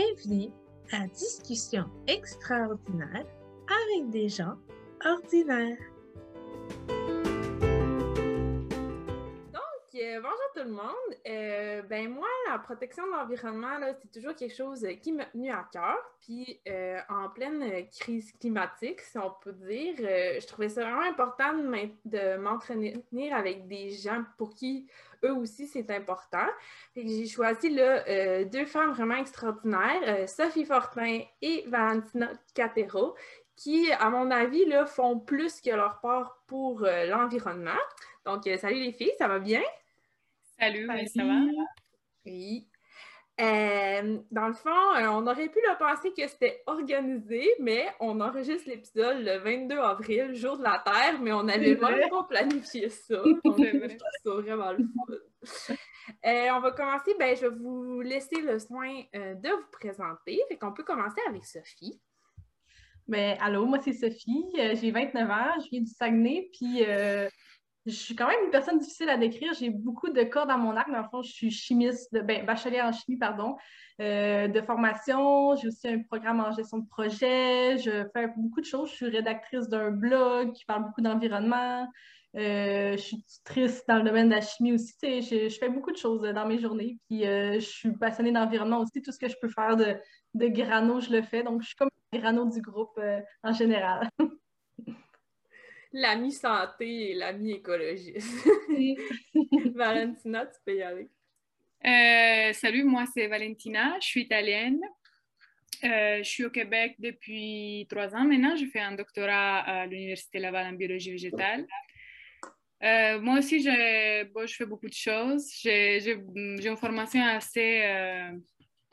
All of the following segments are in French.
Bienvenue à Discussion extraordinaire avec des gens ordinaires. Tout le monde. Euh, ben moi, la protection de l'environnement, c'est toujours quelque chose qui m'a tenu à cœur. Puis euh, en pleine crise climatique, si on peut dire, je trouvais ça vraiment important de m'entraîner avec des gens pour qui eux aussi c'est important. J'ai choisi là, deux femmes vraiment extraordinaires, Sophie Fortin et Valentina Catero, qui, à mon avis, font plus que leur part pour l'environnement. Donc, salut les filles, ça va bien? Salut, ça va? Oui. Euh, dans le fond, euh, on aurait pu le penser que c'était organisé, mais on enregistre l'épisode le 22 avril, jour de la Terre, mais on n'avait vraiment pas planifié ça. Donc, c'est vraiment le fun. Euh, on va commencer, ben, je vais vous laisser le soin de vous présenter. Fait qu'on peut commencer avec Sophie. Ben, allô, moi c'est Sophie, j'ai 29 ans, je viens du Saguenay, puis je suis quand même une personne difficile à décrire. J'ai beaucoup de corps dans mon arc. Dans le fond, je suis chimiste, ben, bachelier en chimie, pardon, euh, de formation. J'ai aussi un programme en gestion de projet. Je fais beaucoup de choses. Je suis rédactrice d'un blog qui parle beaucoup d'environnement. Euh, je suis tutrice dans le domaine de la chimie aussi. Je, fais beaucoup de choses dans mes journées. Puis euh, je suis passionnée d'environnement aussi. Tout ce que je peux faire de, de grano, je le fais. Donc, je suis comme grano du groupe en général. l'ami santé et l'ami écologiste. Valentina, tu peux y aller. Euh, salut, moi c'est Valentina, je suis italienne. Euh, je suis au Québec depuis trois ans maintenant. Je fais un doctorat à l'Université Laval en biologie végétale. Euh, moi aussi, je, bon, je fais beaucoup de choses. J'ai une formation assez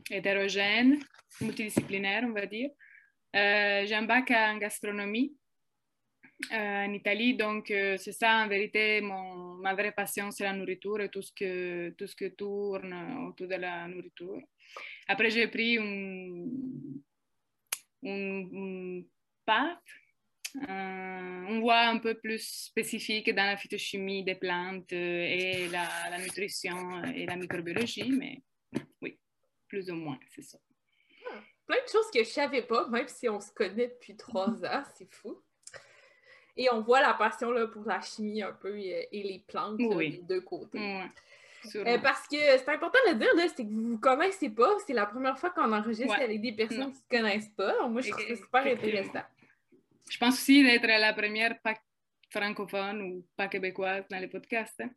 hétérogène, multidisciplinaire, on va dire. J'ai un bac en gastronomie en Italie. Donc, euh, c'est ça, en vérité, mon, ma vraie passion, c'est la nourriture et tout ce, que, tout ce que tourne autour de la nourriture. Après, j'ai pris une, une, path, une voie un peu plus spécifique dans la phytochimie des plantes et la, la nutrition et la microbiologie, mais oui, plus ou moins, c'est ça. Ah, plein de choses que je savais pas, même si on se connaît depuis trois ans, c'est fou. Et on voit la passion là, pour la chimie un peu et, les plantes des deux côtés. Euh, parce que c'est important de le dire, c'est que vous ne vous connaissez pas. C'est la première fois qu'on enregistre avec des personnes qui ne se connaissent pas. moi, je trouve ça super intéressant. Je pense aussi d'être la première pas francophone ou pas québécoise dans les podcasts. Hein.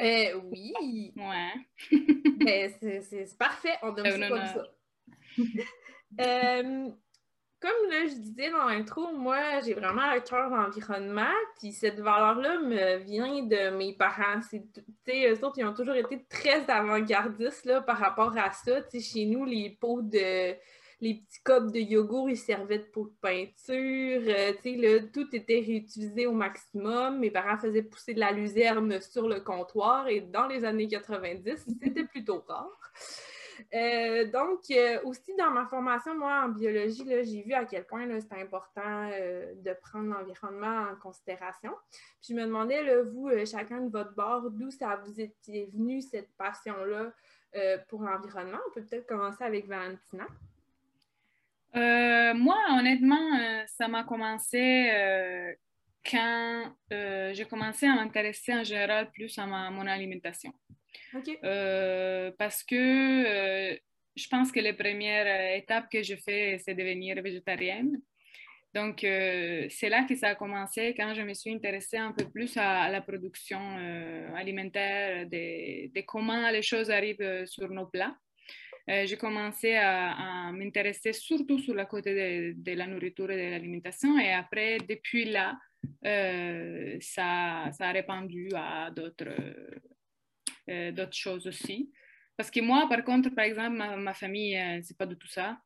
Euh, oui. Ouais. Ben, c'est parfait. On donne ça comme ça. euh, comme je disais dans l'intro, moi, j'ai vraiment un cœur d'environnement, puis cette valeur-là me vient de mes parents. Eux autres, ils ont toujours été très avant-gardistes par rapport à ça. chez nous, les pots de les petits copes de yogourt, ils servaient de pots de peinture. Euh, tout était réutilisé au maximum. Mes parents faisaient pousser de la luzerne sur le comptoir et dans les années 90, c'était plutôt rare. Euh, donc, euh, aussi dans ma formation, moi, en biologie, j'ai vu à quel point c'est important euh, de prendre l'environnement en considération. Puis je me demandais, vous, chacun de votre bord, d'où ça vous était venu, cette passion-là pour l'environnement? On peut peut-être commencer avec Valentina. moi, honnêtement, ça m'a commencé quand j'ai commencé à m'intéresser en général plus à mon alimentation. Euh, parce que euh, je pense que les premières étapes que je fais, c'est devenir végétarienne. Donc, euh, c'est là que ça a commencé quand je me suis intéressée un peu plus à, la production alimentaire, de, comment les choses arrivent sur nos plats. j'ai commencé à, m'intéresser surtout sur la côté de, de, la nourriture et de l'alimentation. Et après, depuis là, ça, ça, a répandu à d'autres euh, d'autres choses aussi. Parce que moi, par contre, par exemple, ma, famille, euh, c'est pas du tout ça.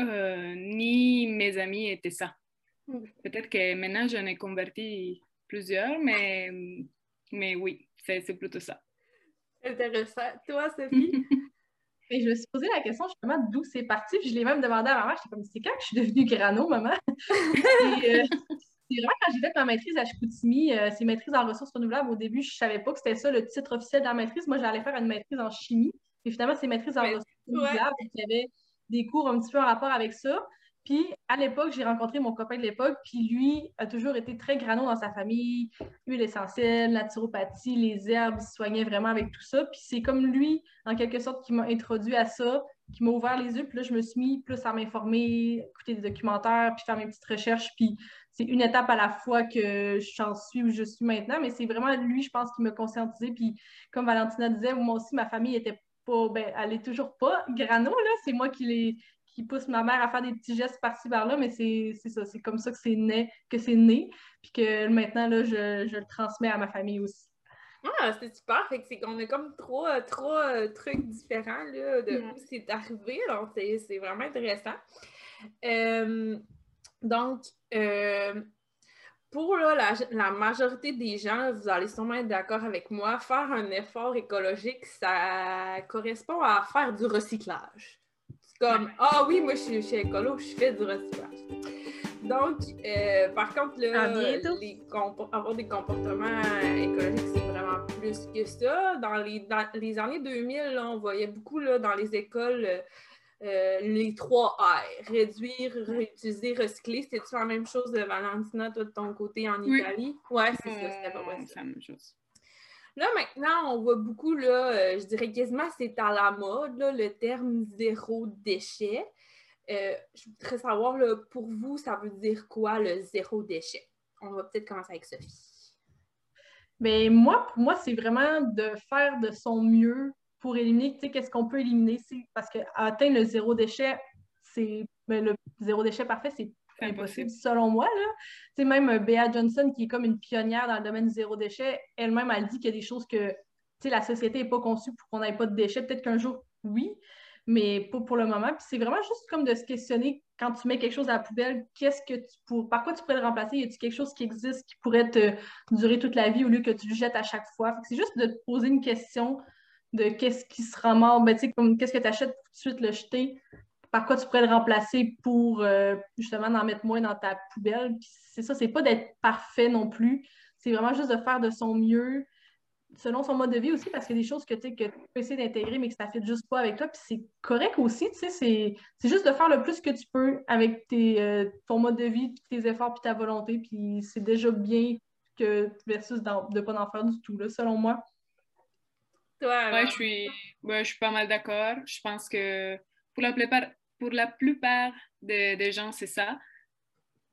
Euh, ni mes amis étaient ça. Mm. Peut-être que maintenant, j'en ai converti plusieurs, mais, mais oui, c'est plutôt ça. Intéressant. Toi, Sophie? Et je me suis posé la question justement d'où c'est parti. Puis je l'ai même demandé à ma mère. J'étais comme, c'est quand que je suis devenue grano, maman? Et, c'est vraiment quand j'ai fait ma maîtrise à Chicoutimi, euh, c'est maîtrise en ressources renouvelables. Au début, je ne savais pas que c'était ça le titre officiel de la maîtrise. Moi, j'allais faire une maîtrise en chimie. Et finalement, c'est maîtrise en ressources renouvelables. Il y avait des cours un petit peu en rapport avec ça. Puis à l'époque, j'ai rencontré mon copain de l'époque, puis lui a toujours été très grano dans sa famille, l'huile essentielle, naturopathie, les herbes, il se soignait vraiment avec tout ça. Puis c'est comme lui, en quelque sorte, qui m'a introduit à ça, qui m'a ouvert les yeux. Puis là, je me suis mis plus à m'informer, écouter des documentaires, puis faire mes petites recherches. Puis c'est une étape à la fois que j'en suis où je suis maintenant, mais c'est vraiment lui, je pense, qui m'a conscientisé. Puis comme Valentina disait, moi aussi, ma famille était pas, ben, elle est toujours pas grano, là. C'est moi qui l'ai qui pousse ma mère à faire des petits gestes par-ci par-là, mais c'est ça, c'est comme ça que c'est né, que c'est né, puis que maintenant, là, je, je, le transmets à ma famille aussi. Ah, c'est super, fait que c'est qu'on a comme trois, trois euh, trucs différents là, de où c'est arrivé, alors c'est vraiment intéressant. Euh, donc, euh, pour la, la, majorité des gens, vous allez sûrement être d'accord avec moi, faire un effort écologique, ça correspond à faire du recyclage comme Ah oui, moi je suis, écolo, je fais du recyclage. Donc, euh, par contre, là, les avoir des comportements écologiques, c'est vraiment plus que ça. Dans les, dans les années 2000, on voyait beaucoup là, dans les écoles euh, les trois R réduire, réutiliser, recycler. C'était-tu la même chose, de Valentina, toi, de ton côté en Italie? Ouais, c'est ça, c'était pas vrai. C'est la même chose. Là, maintenant, on voit beaucoup, là, euh, je dirais quasiment c'est à la mode, le terme zéro déchet. Euh, je voudrais savoir, là, pour vous, ça veut dire quoi le zéro déchet? On va peut-être commencer avec Sophie. Mais moi, pour moi, c'est vraiment de faire de son mieux pour éliminer, tu sais, qu'est-ce qu'on peut éliminer? Parce qu'atteindre le zéro déchet, c'est ben, le zéro déchet parfait, c'est impossible, selon moi. Là. même euh, Bea Johnson, qui est comme une pionnière dans le domaine du zéro déchet, elle-même, elle dit qu'il y a des choses que la société n'est pas conçue pour qu'on n'ait pas de déchets. Peut-être qu'un jour, oui, mais pas pour le moment. Puis c'est vraiment juste comme de se questionner quand tu mets quelque chose à la poubelle, qu'est-ce que tu pour... par quoi tu pourrais le remplacer? Y a-t-il quelque chose qui existe qui pourrait te durer toute la vie au lieu que tu le jettes à chaque fois? C'est juste de te poser une question de qu'est-ce qui sera mort, ben, comme qu'est-ce que tu achètes pour tout de suite le jeter? Par quoi tu pourrais le remplacer pour euh, justement en mettre moins dans ta poubelle? c'est ça, c'est pas d'être parfait non plus. C'est vraiment juste de faire de son mieux selon son mode de vie aussi, parce qu'il y a des choses que, que tu peux essayer d'intégrer, mais que ça ne fait juste pas avec toi. Puis c'est correct aussi, c'est juste de faire le plus que tu peux avec tes, euh, ton mode de vie, tes efforts, puis ta volonté. Puis c'est déjà bien que versus de ne pas en faire du tout, là, selon moi. Ouais, je suis, je suis pas mal d'accord. Je pense que pour la plupart, pour la plupart des, gens, c'est ça.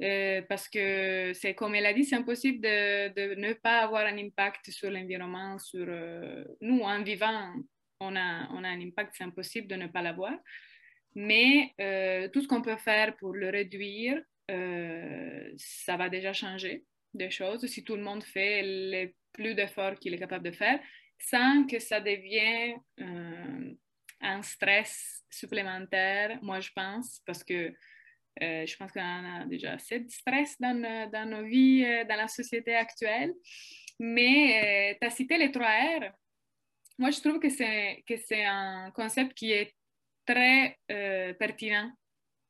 Euh, parce que c'est comme elle a dit, c'est impossible de, de, ne pas avoir un impact sur l'environnement, sur euh, nous en vivant, on a, on a un impact, c'est impossible de ne pas l'avoir. Mais euh, tout ce qu'on peut faire pour le réduire, ça va déjà changer des choses. Si tout le monde fait les plus d'efforts qu'il est capable de faire, sans que ça devienne un stress supplémentaire, moi je pense, parce que euh, je pense qu'on a déjà assez de stress dans, dans nos vies, euh, dans la société actuelle. Mais euh, tu as cité les trois R. Moi, je trouve que c'est, que c'est un concept qui est très pertinent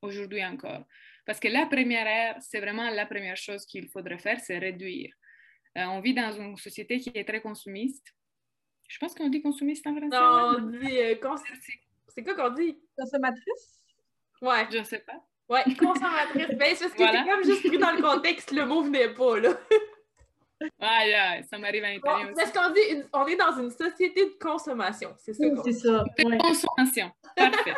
aujourd'hui encore. Parce que la première R, c'est vraiment la première chose qu'il faudrait faire, c'est réduire. On vit dans une société qui est très consumiste je pense qu'on dit consumiste en français. Non, on dit. Euh, c'est quoi qu'on dit? Consommatrice? Ouais. Je ne sais pas. Ouais, consommatrice. ben, c'est parce que c'est comme juste pris dans le contexte, le mot venait pas, là. Ouais, ça m'arrive à l'intérieur. Parce qu'on dit, on est dans une société de consommation, c'est ça. c'est ça. De consommation, parfait.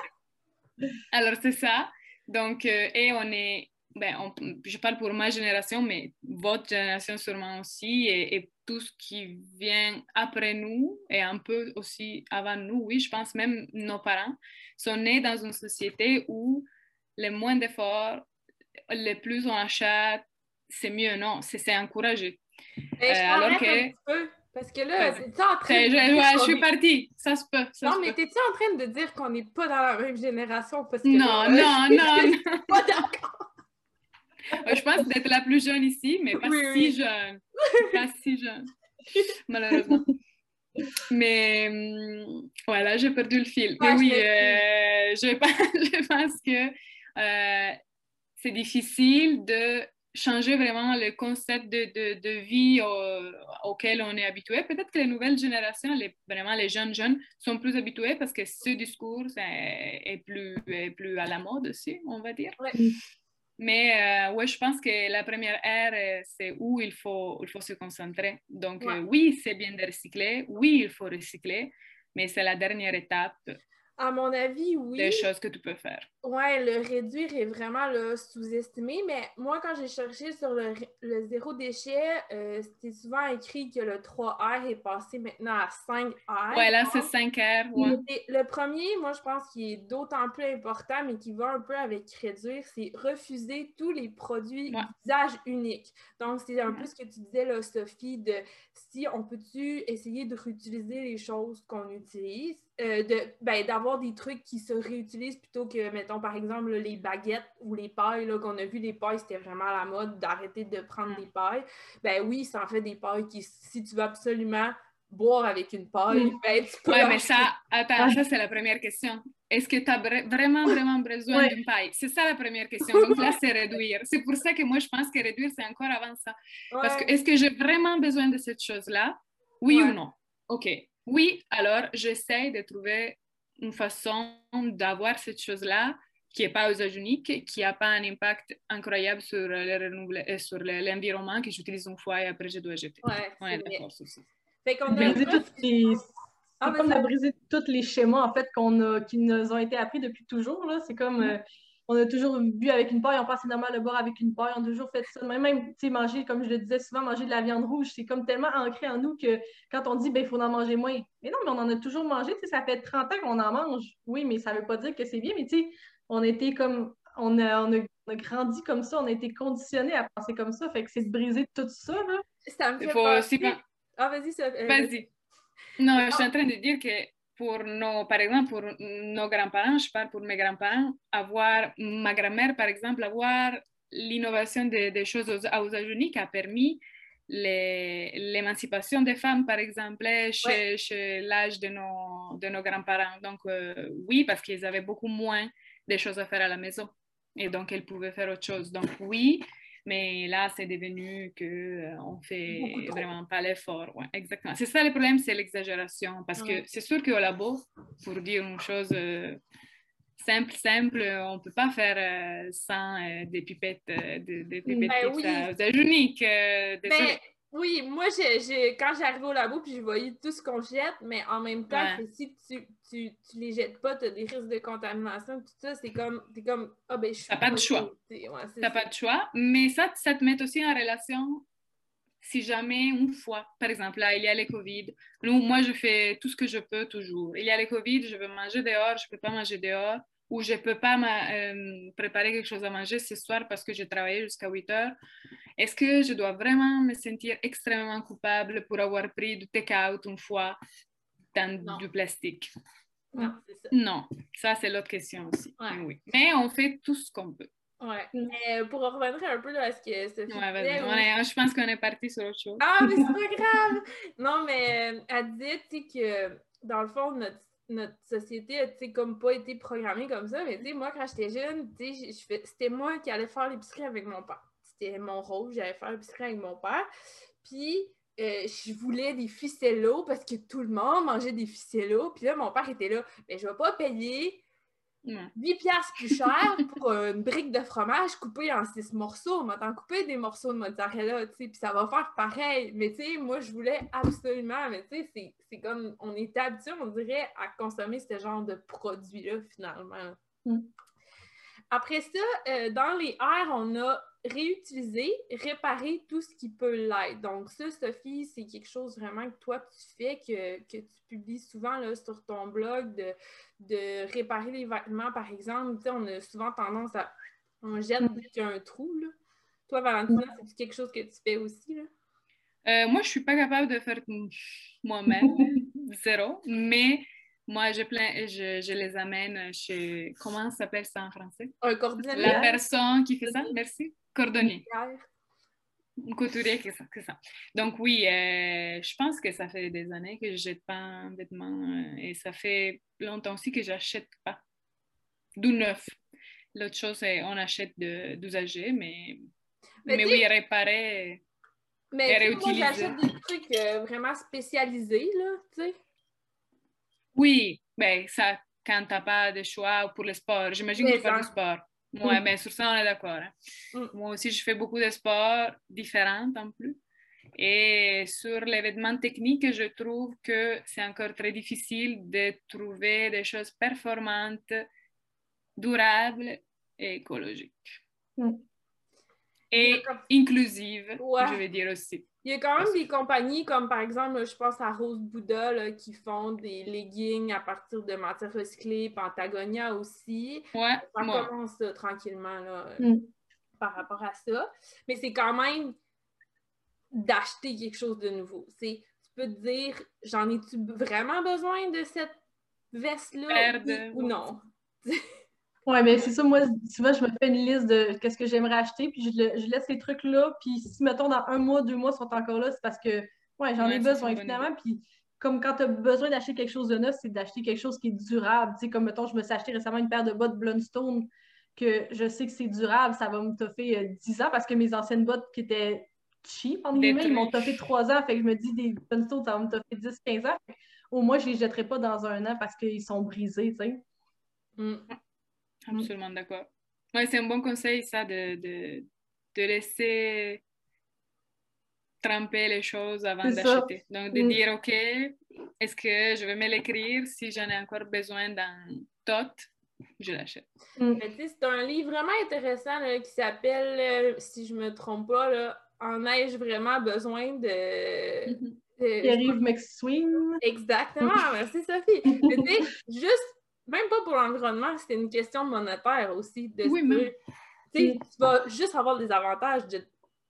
Alors, c'est ça. Donc, euh, et on est ben, je parle pour ma génération, mais votre génération sûrement aussi, et, tout ce qui vient après nous, et un peu aussi avant nous, oui, je pense même nos parents, sont nés dans une société où le moins d'efforts, le plus on achète, c'est mieux, non, c'est encouragé. Euh, alors que... Parce que là, tu en train de je, je suis partie. Ça se peut. non, mais t'es-tu en train de dire qu'on n'est pas dans la même génération? Parce que non, non, non, non. pas d'accord. Je pense d'être la plus jeune ici, mais pas si jeune. Pas si jeune, malheureusement. Mais hum, voilà, j'ai perdu le fil. mais oui, euh, je, pense, je, pense, que euh, c'est difficile de changer vraiment le concept de, de, de vie auquel on est habitué. Peut-être que les nouvelles générations, les, vraiment les jeunes jeunes, sont plus habitués parce que ce discours est, plus, est plus à la mode aussi, on va dire. Mais euh, ouais, je pense que la première ère, euh, c'est où il faut, il faut se concentrer. Donc euh, oui, c'est bien de recycler, oui, il faut recycler, mais c'est la dernière étape à mon avis, oui. Des choses que tu peux faire. Ouais, le réduire est vraiment sous-estimé, mais moi, quand j'ai cherché sur le, zéro déchet, euh, c'était souvent écrit que le 3R est passé maintenant à 5R. Ouais, là, c'est 5R. Ouais. Le premier, moi, je pense qu'il est d'autant plus important, mais qui va un peu avec réduire, c'est refuser tous les produits d'usage unique. Donc, c'est un peu ce que tu disais, là, Sophie, de si on peut-tu essayer de réutiliser les choses qu'on utilise euh, ben, d'avoir des trucs qui se réutilisent plutôt que, mettons, par exemple, les baguettes ou les pailles, qu'on a vu, les pailles, c'était vraiment la mode d'arrêter de prendre des pailles. Ben oui, ça en fait des pailles qui, si tu veux absolument boire avec une paille, ben, tu peux... mais ça, attends, ça, c'est la première question. Est-ce que tu as vraiment, vraiment besoin d'une paille? C'est ça la première question. Donc là, c'est réduire. C'est pour ça que moi, je pense que réduire, c'est encore avant ça. Parce que est-ce que j'ai vraiment besoin de cette chose-là? Oui ou non? OK. Oui, alors j'essaie de trouver une façon d'avoir cette chose-là qui n'est pas usage unique, qui n'a pas un impact incroyable sur euh, sur l'environnement, que j'utilise une fois et après je dois jeter. Ouais, ouais d'accord, c'est ça. Fait qu'on a... les... Ah, comme de briser tous les schémas en fait qu'on a, qui nous ont été appris depuis toujours. C'est comme euh, on a toujours bu avec une paille, on passe normal de boire avec une paille, on a toujours fait ça. Même, même manger, comme je le disais souvent, manger de la viande rouge, c'est comme tellement ancré en nous que quand on dit, ben, il faut en manger moins. Mais non, mais on en a toujours mangé, ça fait 30 ans qu'on en mange. Oui, mais ça ne veut pas dire que c'est bien, mais tu sais, on était comme, on a, on, a, grandi comme ça, on a été conditionné à penser comme ça, fait que c'est de briser tout ça, là. Ça me fait faut Ah, vas-y, euh, Vas-y. Non, je suis en train de dire que pour nos, par exemple, pour nos grands-parents, je parle pour mes grands-parents, avoir, ma grand-mère, par exemple, avoir l'innovation des, des choses aux, usage unique a permis l'émancipation des femmes, par exemple, chez, chez l'âge de nos, de nos grands-parents. Donc, euh, oui, parce qu'ils avaient beaucoup moins de choses à faire à la maison. Et donc, elles pouvaient faire autre chose. Donc, oui, mais là, c'est devenu qu'on euh, on fait vraiment pas l'effort. Ouais, exactement. C'est ça le problème, c'est l'exagération. Parce que c'est sûr qu'au labo, pour dire une chose euh, simple, simple, on ne peut pas faire euh, sans des pipettes, des, des pipettes ben oui. uniques. Oui, moi, j'ai, quand j'arrive au labo, puis je voyais tout ce qu'on jette, mais en même temps, si tu, tu, tu, les jettes pas, tu as des risques de contamination, tout ça, c'est comme, t'es comme, ah ben, je suis. T'as pas de choix. T'as pas de choix, mais ça, ça te met aussi en relation si jamais une fois, par exemple, là, il y a les COVID. Nous, moi, je fais tout ce que je peux toujours. Il y a les COVID, je veux manger dehors, je peux pas manger dehors, ou je peux pas euh, préparer quelque chose à manger ce soir parce que j'ai travaillé jusqu'à 8 heures. Est-ce que je dois vraiment me sentir extrêmement coupable pour avoir pris du take-out une fois dans du plastique? Non, ça. Non, ça c'est l'autre question aussi. Oui. Mais on fait tout ce qu'on peut. Ouais. Mais pour revenir un peu à ce que Sophie ouais, vas-y. je pense qu'on est parti sur autre chose. Ah, mais c'est pas grave! Non, mais euh, elle disait que dans le fond, notre, notre société a comme pas été programmée comme ça. Mais moi, quand j'étais jeune, c'était moi qui allais faire l'épicerie avec mon père c'était mon rôle, j'allais faire l'épicerie avec mon père. Puis, euh, je voulais des ficellos parce que tout le monde mangeait des ficellos. Puis là, mon père était là, mais je vais pas payer 8 piastres plus cher pour une brique de fromage coupée en 6 morceaux. On m'a coupé des morceaux de mozzarella, tu sais, puis ça va faire pareil. Mais tu sais, moi, je voulais absolument, mais tu sais, c'est comme, on est habitué, on dirait, à consommer ce genre de produits-là, finalement. Mm. Après ça, euh, dans les airs, on a réutiliser, réparer tout ce qui peut l'être. Donc, ça, Sophie, c'est quelque chose vraiment que toi, tu fais, que, que tu publies souvent là, sur ton blog, de, de réparer les vêtements, par exemple. Tu sais, on a souvent tendance à. On jette dès qu'il y a un trou. Là. Toi, Valentina, c'est quelque chose que tu fais aussi? Là? Euh, moi, je suis pas capable de faire moi-même, zéro, mais moi, je, plein, je, je, les amène chez. Comment s'appelle ça en français? Un cordonnier. La personne qui fait ça, merci. Cordonnier. Couturier, c'est ça, ça, Donc oui, euh, je pense que ça fait des années que je jette pas un vêtement euh, et ça fait longtemps aussi que j'achète pas du neuf. L'autre chose, c'est on achète d'usager, mais Mais, oui, réparer. Mais et moi, j'achète des trucs euh, vraiment spécialisés, là, tu sais. Oui, ben ça, quand t'as pas de choix pour le sport. J'imagine que tu fais du sport. Ouais, mais sur ça, on est d'accord. Hein. Mm. Moi aussi, je fais beaucoup de sports différents en plus. Et sur l'événement technique, je trouve que c'est encore très difficile de trouver des choses performantes, durables et écologiques. Mm. Et inclusives, je vais dire aussi. Il y a quand même des compagnies comme par exemple, je pense à Rose Bouddha qui font des leggings à partir de matières recyclées, Patagonia aussi. Ouais, ça commence tranquillement là, mm. par rapport à ça. Mais c'est quand même d'acheter quelque chose de nouveau. C'est, tu peux te dire, j'en ai-tu vraiment besoin de cette veste-là ou non? Oui, mais c'est ça, moi, souvent, je me fais une liste de qu'est-ce que j'aimerais acheter, puis je, laisse ces trucs-là, puis si, mettons, dans un mois, deux mois, ils sont encore là, c'est parce que, ouais, j'en ai besoin, finalement, puis comme quand tu as besoin d'acheter quelque chose de neuf, c'est d'acheter quelque chose qui est durable, tu sais, comme, mettons, je me suis acheté récemment une paire de bottes Blundstone, que je sais que c'est durable, ça va me toffer 10 euh, ans, parce que mes anciennes bottes qui étaient cheap, en guillemets, ils m'ont toffé 3 ans, fait que je me dis, des Blundstone, ça va me toffer 10-15 ans, au moins, je les jetterai pas dans un an parce qu'ils sont brisés, tu sais. Mm. Mm. Absolument d'accord. Ouais, c'est un bon conseil, ça, de, de, de laisser tremper les choses avant d'acheter. Donc, de mm. dire, OK, est-ce que je vais me l'écrire? Si j'en ai encore besoin dans tot, je l'achète. Mm. c'est un livre vraiment intéressant qui s'appelle, euh, si je me trompe pas, là, En ai-je vraiment besoin de. Mm-hmm. Pierre-Yves McSween. Exactement, merci Sophie. Mais juste même pas pour l'environnement, c'est une question monétaire aussi. De oui, mais... Tu vas juste avoir des avantages de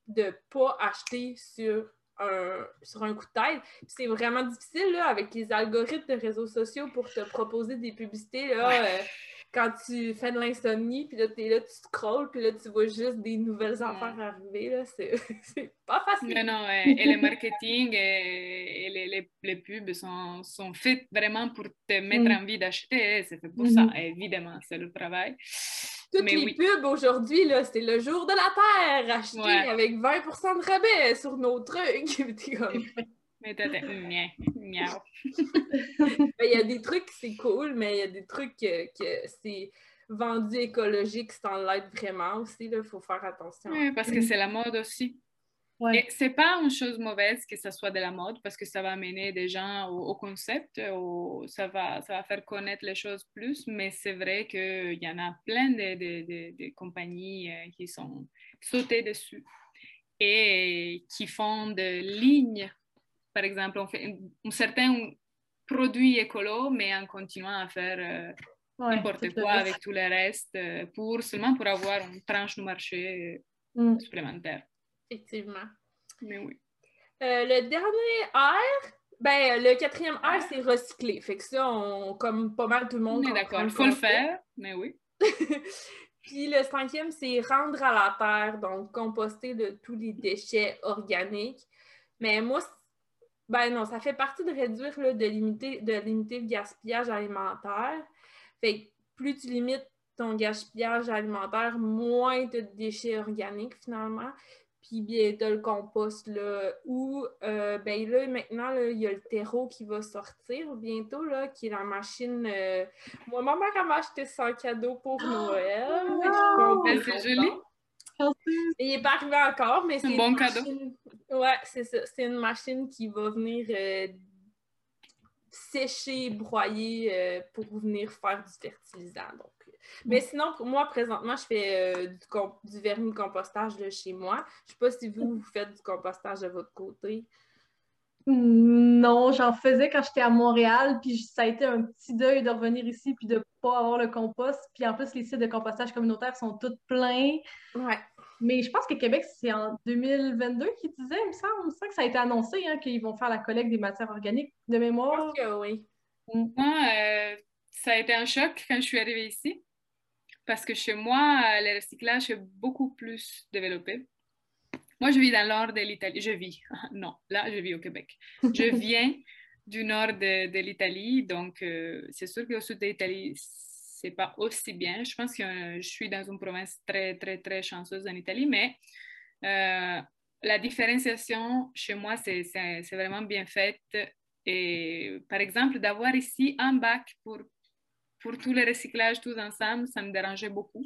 ne pas acheter sur un, sur un coup de tête. C'est vraiment difficile là, avec les algorithmes de réseaux sociaux pour te proposer des publicités. Là, euh, quand tu fais de l'insomnie, puis là, es là, tu scrolls, puis là, tu vois juste des nouvelles affaires arriver, là, c'est pas facile. Non, non, et, le marketing et, les, les, les, pubs sont, sont faits vraiment pour te mettre mm. envie d'acheter, c'est fait pour ça, mm-hmm. évidemment, c'est le travail. Toutes les pubs aujourd'hui, là, c'est le jour de la Terre, acheté avec 20% de rabais sur nos trucs. comme... Mais t'as miaou. Ben, il y a des trucs, c'est cool, mais il y a des trucs que, c'est vendu écologique sans l'être vraiment aussi. Il faut faire attention. Oui, parce que c'est la mode aussi. Ouais. Et c'est pas une chose mauvaise que ça soit de la mode parce que ça va amener des gens au, concept, ça, va, ça va faire connaître les choses plus, mais c'est vrai qu'il y en a plein de, de, de, compagnies euh, qui sont sautées dessus et qui font des lignes par exemple, on fait un, certain produit écolo, mais en continuant à faire euh, n'importe quoi avec tout le reste, euh, pour, seulement pour avoir une tranche de marché mm. supplémentaire. Effectivement. Mais oui. Euh, le dernier R, ben, le quatrième R, c'est recycler. Fait que ça, on, comme pas mal tout le monde. D'accord, il faut le faire, mais oui. Puis le cinquième, c'est rendre à la terre, donc composter de tous les déchets organiques. Mais moi, ben non, ça fait partie de réduire, de, limiter, de limiter le gaspillage alimentaire. Fait que plus tu limites ton gaspillage alimentaire, moins tu as de déchets organiques finalement. Puis bien, tu as le compost là, où, euh, ben là, maintenant, il y a le terreau qui va sortir bientôt, là, qui est la machine. Euh, moi, ma mère m'a acheté ça cadeau pour ah! Noël. Oh, c'est joli. Il n'est pas arrivé encore, mais c'est un bon cadeau. Ouais, c'est ça. C'est une machine qui va venir euh, sécher, broyer euh, pour venir faire du fertilisant. Donc, euh. Mais sinon, pour moi, présentement, je fais du, du vermicompostage de chez moi. Je ne sais pas si vous, vous faites du compostage de votre côté. Non, j'en faisais quand j'étais à Montréal, puis ça a été un petit deuil de revenir ici puis de ne pas avoir le compost. Puis en plus, les sites de compostage communautaire sont tous pleins. Ouais. Mais je pense que Québec, c'est en 2022 qu'ils disaient, il me semble, que ça a été annoncé, hein, qu'ils vont faire la collecte des matières organiques de mémoire. Je pense que oui. Mm. Euh, ça a été un choc quand je suis arrivée ici, parce que chez moi, le recyclage est beaucoup plus développé. Moi, je vis dans le nord de l'Italie. Je vis. Non, là, je vis au Québec. Je viens du nord de, l'Italie, donc euh, c'est sûr qu'au sud de l'Italie, c'est pas aussi bien. Je pense que je suis dans une province très, très, très chanceuse en Italie, mais la différenciation chez moi, c'est vraiment bien faite. Et par exemple, d'avoir ici un bac pour, pour tous les recyclages tous ensemble, ça me dérangeait beaucoup.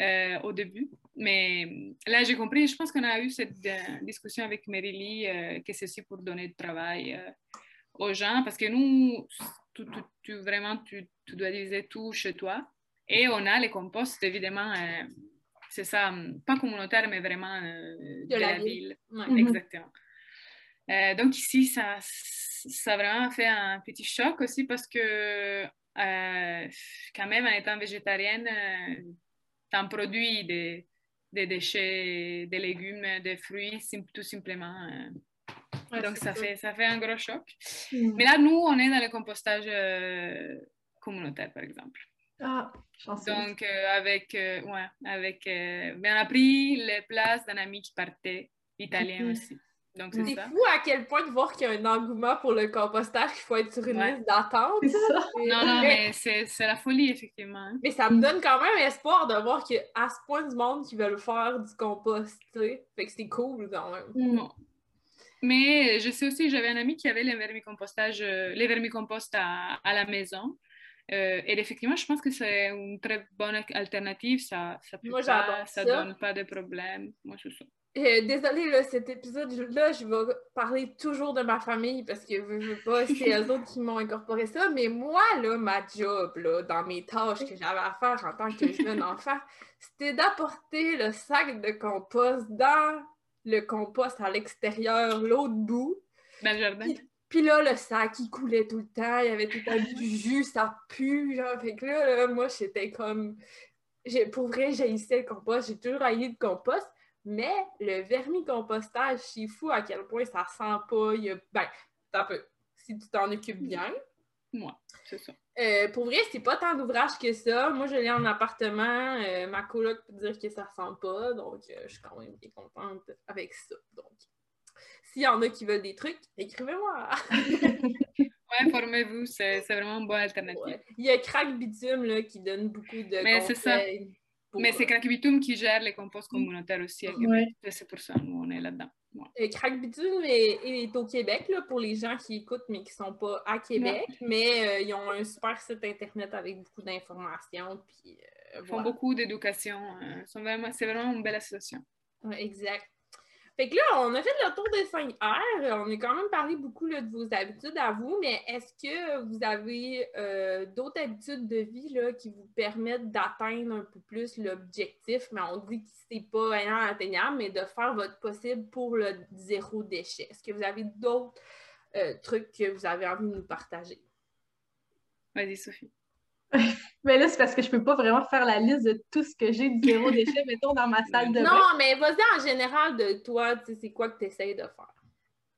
Euh, au début. Mais là, j'ai compris, je pense qu'on a eu cette euh, discussion avec Merily, euh, que c'est aussi pour donner du travail aux gens, parce que nous, tu, vraiment, tu, tu, dois diviser tout chez toi. Et on a les composts, évidemment, c'est ça, pas communautaire, mais vraiment de, la, ville. Mhm. Exactement. donc ici, ça, ça a vraiment fait un petit choc aussi parce que quand même, en étant végétarienne, t'en produis des, des, déchets, des légumes, des fruits, tout simplement. Euh. Donc, ça fait, ça fait un gros choc. Mm. Mais là, nous, on est dans le compostage euh, communautaire, par exemple. Ah, Donc, euh, avec, ouais, avec, ben, on a pris les places d'un ami qui partait, italien mm-hmm. aussi. Donc, c'est fou à quel point de voir qu'il y a un engouement pour le compostage qu'il faut être sur une liste d'attente. Non, non, mais c'est la folie, effectivement. Hein. Mais ça me donne quand même espoir de voir qu'il y a à ce point du monde qui veulent faire du compost, tu sais. Fait que c'est cool quand même. Mais je sais aussi, j'avais un ami qui avait les vermicompostage, euh, les vermicompost à, à la maison. Euh, et effectivement, je pense que c'est une très bonne alternative. Ça, ça, peut pas, ça, donne pas de problème. Moi, je suis euh, désolée, là, cet épisode-là, je vais parler toujours de ma famille parce que je veux pas, c'est eux autres qui m'ont incorporé ça. Mais moi, là, ma job, là, dans mes tâches que j'avais à faire en tant que jeune enfant, c'était d'apporter le sac de compost dans le compost à l'extérieur, l'autre bout. Dans le jardin. Puis, là, le sac, il coulait tout le temps, il y avait tout le temps du jus, ça pue, genre. Fait que là, là moi, j'étais comme. Pour vrai, j'ai le compost, j'ai toujours haï le compost. Mais le vermicompostage, c'est fou à quel point ça sent pas. Il y a... Ben, un peu. Si tu t'en occupes bien. Moi, c'est ça. Euh, pour vrai, c'est pas tant d'ouvrage que ça. Moi, je l'ai en appartement. Euh, ma coloc peut dire que ça sent pas. Donc, euh, je suis quand même bien contente avec ça. Donc, s'il y en a qui veulent des trucs, écrivez-moi. ouais, formez-vous. C'est vraiment une bonne alternative. Il y a Crack Bitume là, qui donne beaucoup de Mais c'est ça. Mais c'est Crackbitum qui gère les composts communautaires aussi. C'est pour ça nous, on est là-dedans. Ouais. Crackbitum est, au Québec là, pour les gens qui écoutent mais qui ne sont pas à Québec. Mais euh, ils ont un super site Internet avec beaucoup d'informations. Puis, euh, Ils font beaucoup d'éducation. Euh, c'est vraiment une belle association. exact. Fait que là, on a fait le tour des 5 R. On a quand même parlé beaucoup de vos habitudes à vous, mais est-ce que vous avez euh, d'autres habitudes de vie là, qui vous permettent d'atteindre un peu plus l'objectif? Mais on dit que c'est pas atteignable, mais de faire votre possible pour le zéro déchet. Est-ce que vous avez d'autres euh, trucs que vous avez envie de nous partager? Vas-y, Sophie. mais là, c'est parce que je peux pas vraiment faire la liste de tout ce que j'ai de zéro déchet, mettons, dans ma salle de bain. Non, mais vas-y en général de toi, c'est quoi que tu essayes de faire?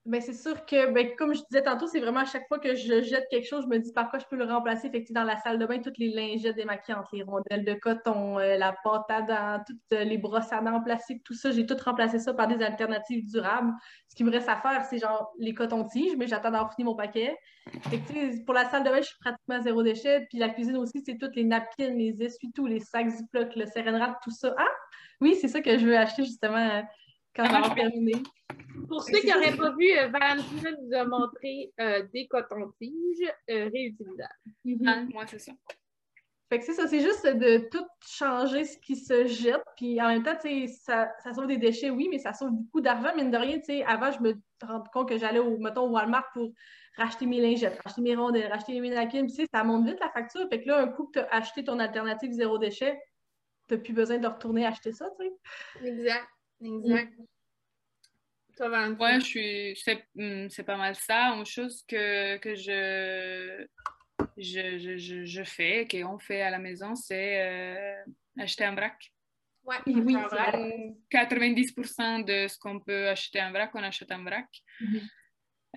Ben, c'est sûr que, ben, comme je disais tantôt, c'est vraiment à chaque fois que je jette quelque chose, je me dis par quoi je peux le remplacer? Que, dans la salle de bain, toutes les lingettes démaquillantes, les rondelles de coton, euh, la pâte à dents, toutes euh, les brosses à dents en plastique, tout ça, j'ai tout remplacé ça par des alternatives durables. Ce qui me reste à faire, c'est genre les cotons-tiges, mais j'attends d'en finir mon paquet. Pour la salle de bain, je suis pratiquement zéro déchet. Puis la cuisine aussi, c'est toutes les napkins, les essuie-tout, les sacs Ziploc, le Serenrad, tout ça. Ah! Oui, c'est ça que je veux acheter justement quand on va terminer. Pour ceux qui n'auraient pas vu, euh, Valentina nous a montré euh, des cotons-tiges euh, réutilisables. Mm Moi, c'est ça. Fait que c'est ça, c'est juste de tout changer ce qui se jette. Puis en même temps, ça, ça sauve des déchets, oui, mais ça sauve beaucoup d'argent. Mine de rien, avant, je me rendais compte que j'allais au, mettons, au Walmart pour racheter mes lingettes, racheter mes rondelles, racheter mes napkins. Puis ça monte vite la facture. Fait que là, un coup que tu as acheté ton alternative zéro déchet, tu n'as plus besoin de retourner acheter ça, tu sais. Exact. Exact. Ouais, je suis. Hmm, c'est pas mal ça. Une chose que, que je, je, je, je fais, qu'on fait à la maison, c'est euh, acheter un vrac. Ouais, oui, 90% de ce qu'on peut acheter en vrac, on achète un vrac. Mm-hmm.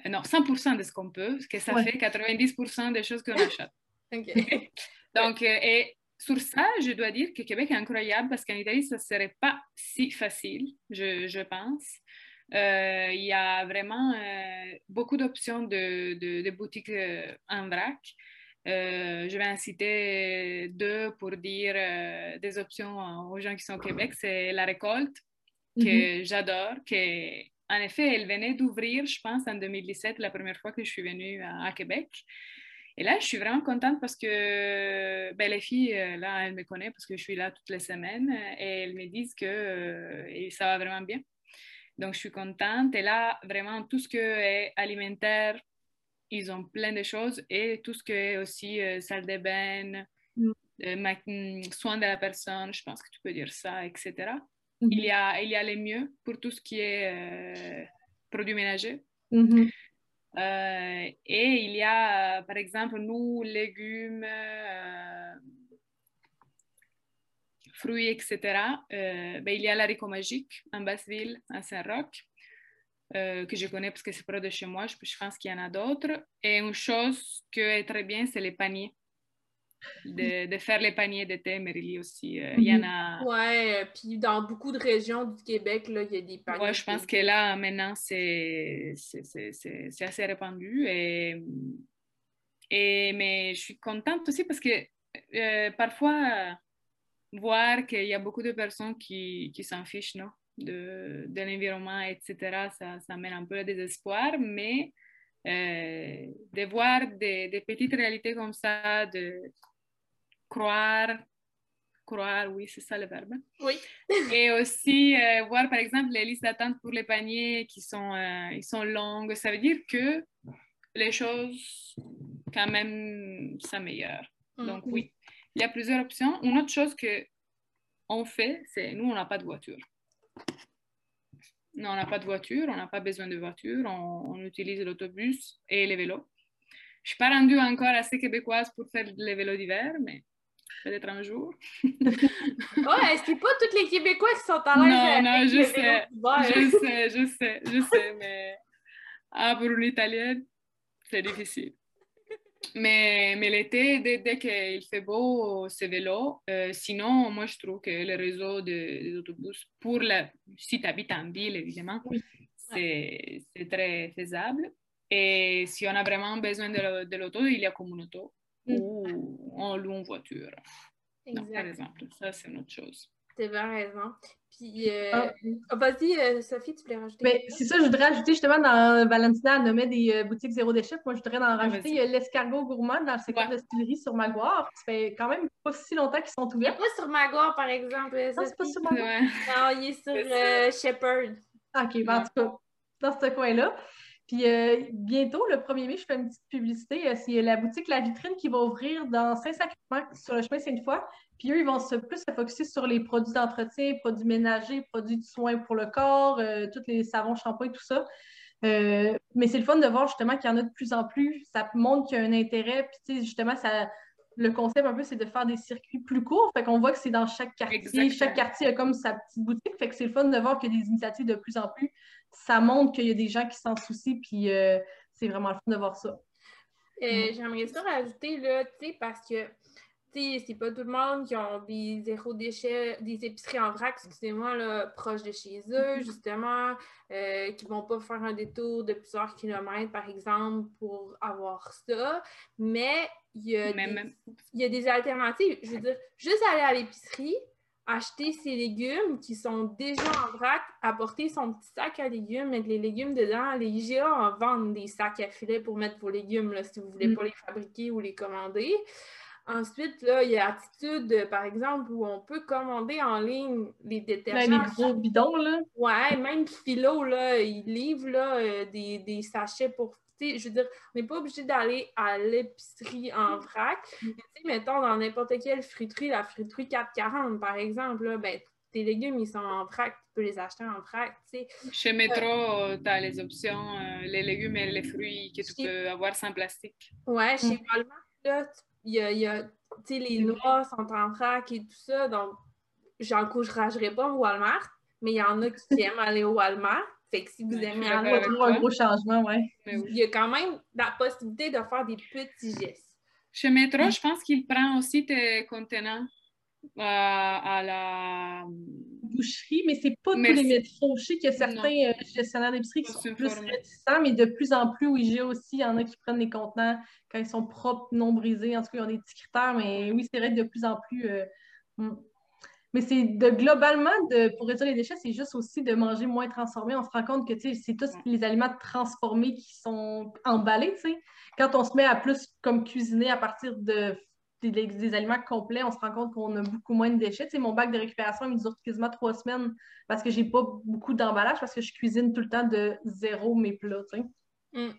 Euh, non, 100% de ce qu'on peut, ce que ça fait 90% des choses qu'on achète. Donc, euh, et sur ça, je dois dire que Québec est incroyable parce qu'en Italie, ça ne serait pas si facile, je, je pense. Euh, il y a vraiment euh, beaucoup d'options de, de, boutiques euh, en vrac. je vais en citer deux pour dire des options aux gens qui sont au Québec. C'est la récolte. que j'adore, que en effet, elle venait d'ouvrir, je pense, en 2017, la première fois que je suis venue à, Québec. Et là, je suis vraiment contente parce que ben, les filles, euh, là, elles me connaissent parce que je suis là toutes les semaines et elles me disent que euh, ça va vraiment bien. Donc, je suis contente. Et là, vraiment, tout ce qui est alimentaire, ils ont plein de choses et tout ce qui est aussi euh, salle de bain, mm. mm, soins de la personne, je pense que tu peux dire ça, etc il, y a, il y a les mieux pour tout ce qui est euh, produits ménagers. Mm-hmm. Euh, et il y a, par exemple, nous, légumes, euh, fruits, etc. ben, il y a l'haricot magique en Basseville, à Saint-Roch, que je connais parce que c'est près de chez moi. Je, je pense qu'il y en a d'autres. Et une chose qui est très bien, c'est les paniers de, faire les paniers d'été, Merily aussi. Euh, il y en a. Ouais, puis dans beaucoup de régions du Québec, là, il y a des paniers. Ouais, je pense que là, maintenant, c'est assez répandu. Et, et, mais je suis contente aussi parce que euh, parfois, voir qu'il y a beaucoup de personnes qui, qui s'en fichent, non? De, de l'environnement, etc., ça, ça mène un peu le désespoir, mais euh, de voir des, des, petites réalités comme ça, de, croire, croire, oui, c'est ça le verbe. Oui. Et aussi euh, voir, par exemple, les listes d'attente pour les paniers qui sont, euh, ils sont longues. Ça veut dire que les choses, quand même, s'améliorent. Mm. Donc, oui, il y a plusieurs options. Une autre chose que on fait, c'est nous, on n'a pas de voiture. Non, on n'a pas de voiture, on n'a pas besoin de voiture, on, on utilise l'autobus et les vélos. Je ne suis pas rendue encore assez québécoise pour faire les vélos d'hiver, mais peut-être un jour. ouais, c'est pas tous les Québécois qui sont à l'aise. Non, non, je sais, je sais, je sais, je sais, mais ah, pour une Italienne, c'est difficile. Mais, mais l'été, dès, dès qu'il fait beau, c'est vélo. Euh, sinon, moi, je trouve que le réseau d'autobus, pour la, si tu habites en ville, évidemment, c'est très faisable. Et si on a vraiment besoin de l'auto, il y a comme une auto ou on loue une voiture. par exemple, ça, c'est une autre chose. C'est bien raison. Puis, euh, ah. oh, vas-y, euh, Sophie, tu voulais rajouter Mais c'est ça, je voudrais ajouter justement dans Valentina, elle nommait des euh, boutiques zéro déchet. Moi, je voudrais en ah, rajouter l'escargot gourmand dans le secteur de distillerie sur Maguire. Ça fait quand même pas si longtemps qu'ils sont ouverts. Pas sur Maguire, par exemple. Non, c'est pas sur Maguire. Non, il est sur Shepherd. OK, ben, en tout cas, dans ce coin-là. Puis euh, bientôt, le 1er mai, je fais une petite publicité. Euh, c'est la boutique La Vitrine qui va ouvrir dans Saint-Sacrement, sur le chemin Sainte-Foy. Puis eux, ils vont se plus se focusser sur les produits d'entretien, produits ménagers, produits de soins pour le corps, euh, tous les savons, shampoings, tout ça. mais c'est le fun de voir justement qu'il y en a de plus en plus. Ça montre qu'il y a un intérêt. Puis justement, ça, le concept un peu, c'est de faire des circuits plus courts. Fait qu'on voit que c'est dans chaque quartier. Chaque quartier a comme sa petite boutique. Fait que c'est le fun de voir qu'il y a des initiatives de plus en plus ça montre qu'il y a des gens qui s'en soucient, puis euh, c'est vraiment le fun de voir ça. Euh, j'aimerais ça rajouter, là, tu sais, parce que, tu sais, c'est pas tout le monde qui ont des zéro déchets, des épiceries en vrac, excusez-moi, là, proches de chez eux, mhm. justement, euh, qui vont pas faire un détour de plusieurs kilomètres, par exemple, pour avoir ça. Mais il y a, des, il y a des alternatives. Je veux dire, juste aller à l'épicerie, acheter ses légumes qui sont déjà en vrac, apporter son petit sac à légumes, mettre les légumes dedans. Les IGA en vendent des sacs à filet pour mettre vos légumes là, si vous ne voulez mm. pas les fabriquer ou les commander. Ensuite, là, il y a Attitude, par exemple, où on peut commander en ligne les détergents. les gros bidons, là. Ouais, même Philo, là, il livre là, euh, des, des, sachets pour je veux dire, on n'est pas obligé d'aller à l'épicerie en vrac. Mais mettons, dans n'importe quelle friterie, la friterie 440, par exemple, là, ben, tes légumes, ils sont en vrac, tu peux les acheter en vrac, tu sais. Chez Metro, tu as les options, euh, les légumes et les fruits que tu peux avoir sans plastique. Ouais, chez mm. Walmart, là, il y a, y a les noix sont en vrac et tout ça, donc j'encouragerais pas Walmart, mais il y en a qui aiment aller au Walmart. Fait que si vous aimez un gros changement, ouais. Il y a quand même la possibilité de faire des petits gestes. Chez Métro, je pense qu'il prend aussi tes contenants euh, à la boucherie, mais c'est pas tous les métros. Je sais qu'il y a certains euh, gestionnaires d'épicerie qui sont plus réticents, mais de plus en plus, oui, j'ai aussi, il y en a qui prennent les contenants quand ils sont propres, non brisés. En tout cas, ils ont des petits critères, mais oui, c'est vrai que de plus en plus. Euh, hmm. Mais c'est de globalement, de, pour réduire les déchets, c'est juste aussi de manger moins transformé. On se rend compte que c'est tous les aliments transformés qui sont emballés. Quand on se met à plus comme cuisiner à partir de des, aliments complets, on se rend compte qu'on a beaucoup moins de déchets. mon bac de récupération, il me dure quasiment trois semaines parce que j'ai pas beaucoup d'emballage parce que je cuisine tout le temps de zéro mes plats. Mmh.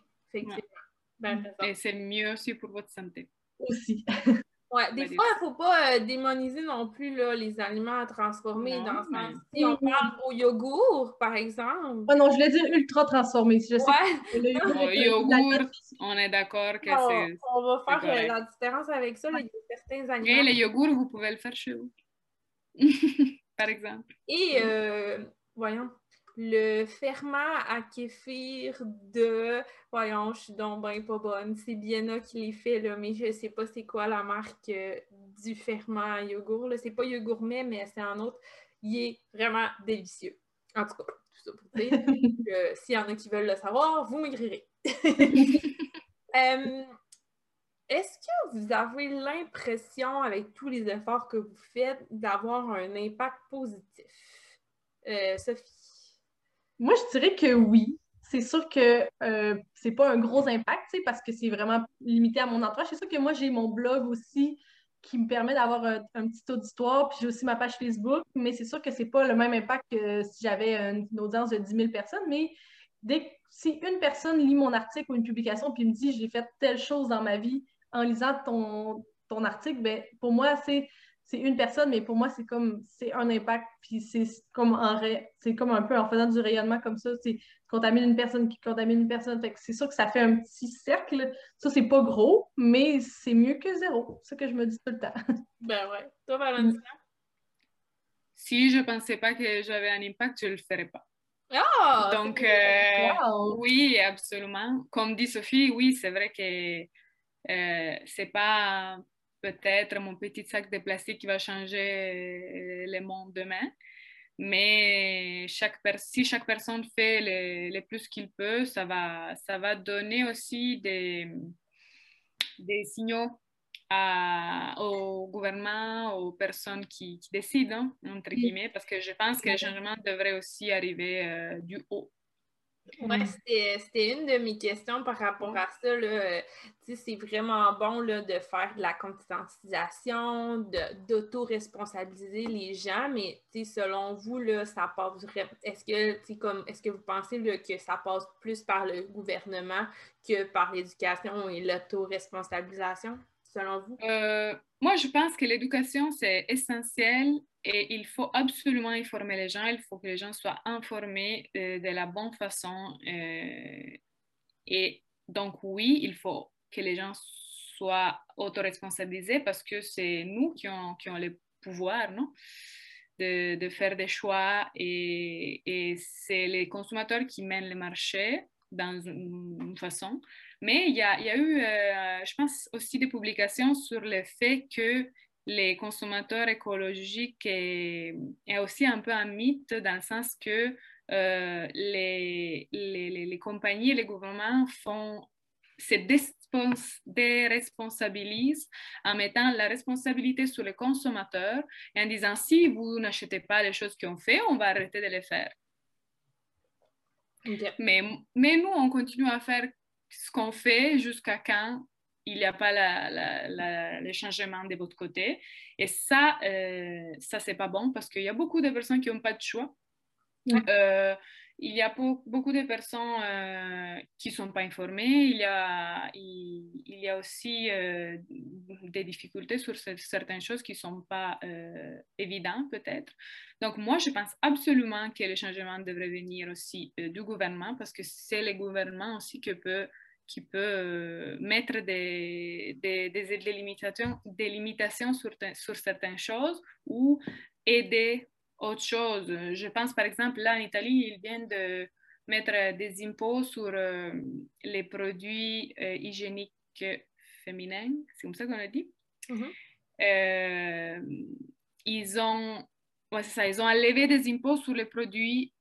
Ben, c'est mieux aussi pour votre santé. Aussi. Ouais, des fois, il ne faut pas euh, démoniser non plus là, les aliments transformés dans ce sens. Si on parle au yogourt, par exemple. Oh non, je voulais dire ultra transformé. Je sais ouais. le yogourt, on est d'accord que c'est. On va faire euh, la différence avec ça. Il y a certains aliments. Et le yogourt, vous pouvez le faire chez vous. par exemple. Et, euh, voyons, le ferment à kéfir de. Voyons, je suis donc bien pas bonne. C'est Biena qui les fait, là, mais je sais pas c'est quoi la marque euh, du ferment à yogourt. C'est pas yogourmet, mais c'est un autre. Il est vraiment délicieux. En tout cas, tout ça pour dire. S'il y en a qui veulent le savoir, vous m'écrirez. Euh, est-ce que vous avez l'impression, avec tous les efforts que vous faites, d'avoir un impact positif? Euh, Sophie? Moi, je dirais que oui. C'est sûr que euh, c'est pas un gros impact, parce que c'est vraiment limité à mon entourage. C'est sûr que moi, j'ai mon blog aussi qui me permet d'avoir un, petit auditoire, puis j'ai aussi ma page Facebook, mais c'est sûr que c'est pas le même impact que si j'avais une, audience de 10 000 personnes, mais dès si une personne lit mon article ou une publication puis me dit j'ai fait telle chose dans ma vie en lisant ton, ton article, ben pour moi, c'est c'est une personne, mais pour moi, c'est comme, c'est un impact, puis c'est comme en c'est comme un peu en faisant du rayonnement comme ça, c'est contamine une personne qui contamine une personne, fait que c'est sûr que ça fait un petit cercle, ça, c'est pas gros, mais c'est mieux que zéro, c'est ce que je me dis tout le temps. Ben ouais. Toi, Valentina? Si je pensais pas que j'avais un impact, je le ferais pas. Ah! Donc, euh, oui, absolument. Comme dit Sophie, oui, c'est vrai que euh, c'est pas peut-être mon petit sac de plastique qui va changer euh, le monde demain. Mais chaque si chaque personne fait le, plus qu'il peut, ça va, ça va donner aussi des, des signaux au gouvernement, aux personnes qui, décident, entre guillemets, parce que je pense que le changement devrait aussi arriver euh, du haut. Oui, c'était une de mes questions par rapport à ça. C'est vraiment bon là, de faire de la conscientisation, d'auto-responsabiliser les gens, mais selon vous, là, ça passe Est-ce que, comme, est-ce que vous pensez là, que ça passe plus par le gouvernement que par l'éducation et l'auto-responsabilisation, selon vous? Euh, moi, je pense que l'éducation, c'est essentiel et il faut absolument informer les gens, il faut que les gens soient informés euh, de la bonne façon. Euh, et donc, oui, il faut que les gens soient autoresponsabilisés parce que c'est nous qui avons ont le pouvoir, non? De, faire des choix et, et c'est les consommateurs qui mènent le marché dans une, façon. Mais il y a, il y a eu, euh, je pense, aussi des publications sur le fait que les consommateurs écologiques est, aussi un peu un mythe dans le sens que euh, les, les, les, compagnies et les gouvernements font, se déresponsabilisent en mettant la responsabilité sur les consommateurs et en disant si vous n'achetez pas les choses qu'on fait, on va arrêter de les faire. Mais, mais nous, on continue à faire ce qu'on fait jusqu'à quand il n'y a pas le changement de votre côté. Et ça, euh, ça c'est pas bon parce qu'il y a beaucoup de personnes qui n'ont pas de choix. Euh, il y a beaucoup de personnes euh, qui ne sont pas informées. Il y a, il, y a aussi euh, des difficultés sur certaines choses qui ne sont pas évidentes, peut-être. Donc, moi, je pense absolument que le changement devrait venir aussi du gouvernement parce que c'est le gouvernement aussi qui peut qui peut euh, mettre des, des, des, limitations, des limitations sur, sur certaines choses ou aider autre chose. Je pense par exemple, là en Italie, ils viennent de mettre des impôts sur euh, les produits euh, hygiéniques féminins, c'est comme ça qu'on a dit. Mm-hmm. ils ont, ouais, ça, ils ont enlevé des impôts sur les produits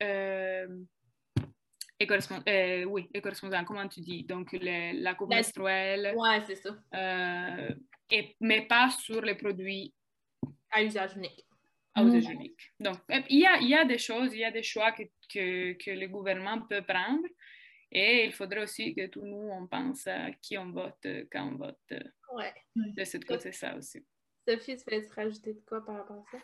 euh, oui, éco-responsable, comment tu dis? Donc, la coupe menstruelle. Oui, c'est ça. Euh, et, mais pas sur les produits. À usage unique. aux mm. uniques. Donc, il y, a, il y a des choses, il y a des choix que, que, que le gouvernement peut prendre et il faudrait aussi que tous nous, on pense à qui on vote quand on vote. Ouais. De cette côté, ça aussi. Sophie, tu veux rajouter de quoi par rapport à ça?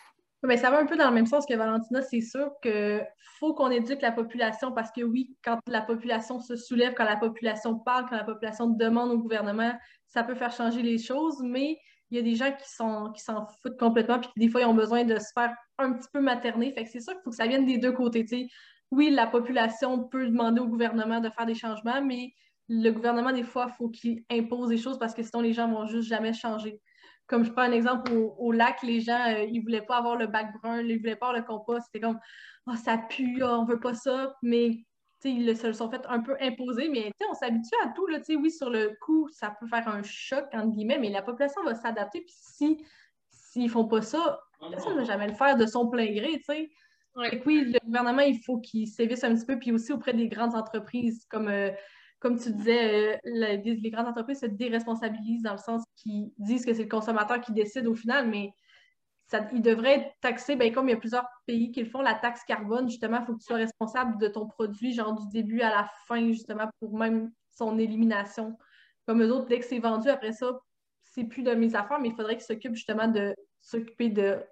Mais ça va un peu dans le même sens que Valentina. C'est sûr qu'il faut qu'on éduque la population parce que oui, quand la population se soulève, quand la population parle, quand la population demande au gouvernement, ça peut faire changer les choses, mais il y a des gens qui s'en qui foutent complètement puis des fois, ils ont besoin de se faire un petit peu materner. Fait que c'est sûr qu'il faut que ça vienne des deux côtés. Oui, la population peut demander au gouvernement de faire des changements, mais le gouvernement, des fois, il faut qu'il impose des choses parce que sinon, les gens vont juste jamais changer. Comme je prends un exemple au, lac, les gens, euh, ils voulaient pas avoir le bac brun, ils voulaient pas avoir le compost. C'était comme, oh, ça pue, oh, on veut pas ça. Mais ils se le sont fait un peu imposer, mais on s'habitue à tout. Là, oui, sur le coup, ça peut faire un choc, entre guillemets, mais la population va s'adapter. Puis si s'ils font pas ça, personne ne va jamais le faire de son plein gré. sais. oui, le gouvernement, il faut qu'il sévisse un petit peu, puis aussi auprès des grandes entreprises comme euh, comme tu disais, euh, les, grandes entreprises se déresponsabilisent dans le sens qu'ils disent que c'est le consommateur qui décide au final, mais ça, ils devraient être taxés, ben, comme il y a plusieurs pays qui le font, la taxe carbone, justement, il faut que tu sois responsable de ton produit, genre du début à la fin, justement, pour même son élimination. Comme eux autres, dès que c'est vendu, après ça, c'est plus de mes affaires, mais il faudrait qu'ils s'occupent justement de s'occuper de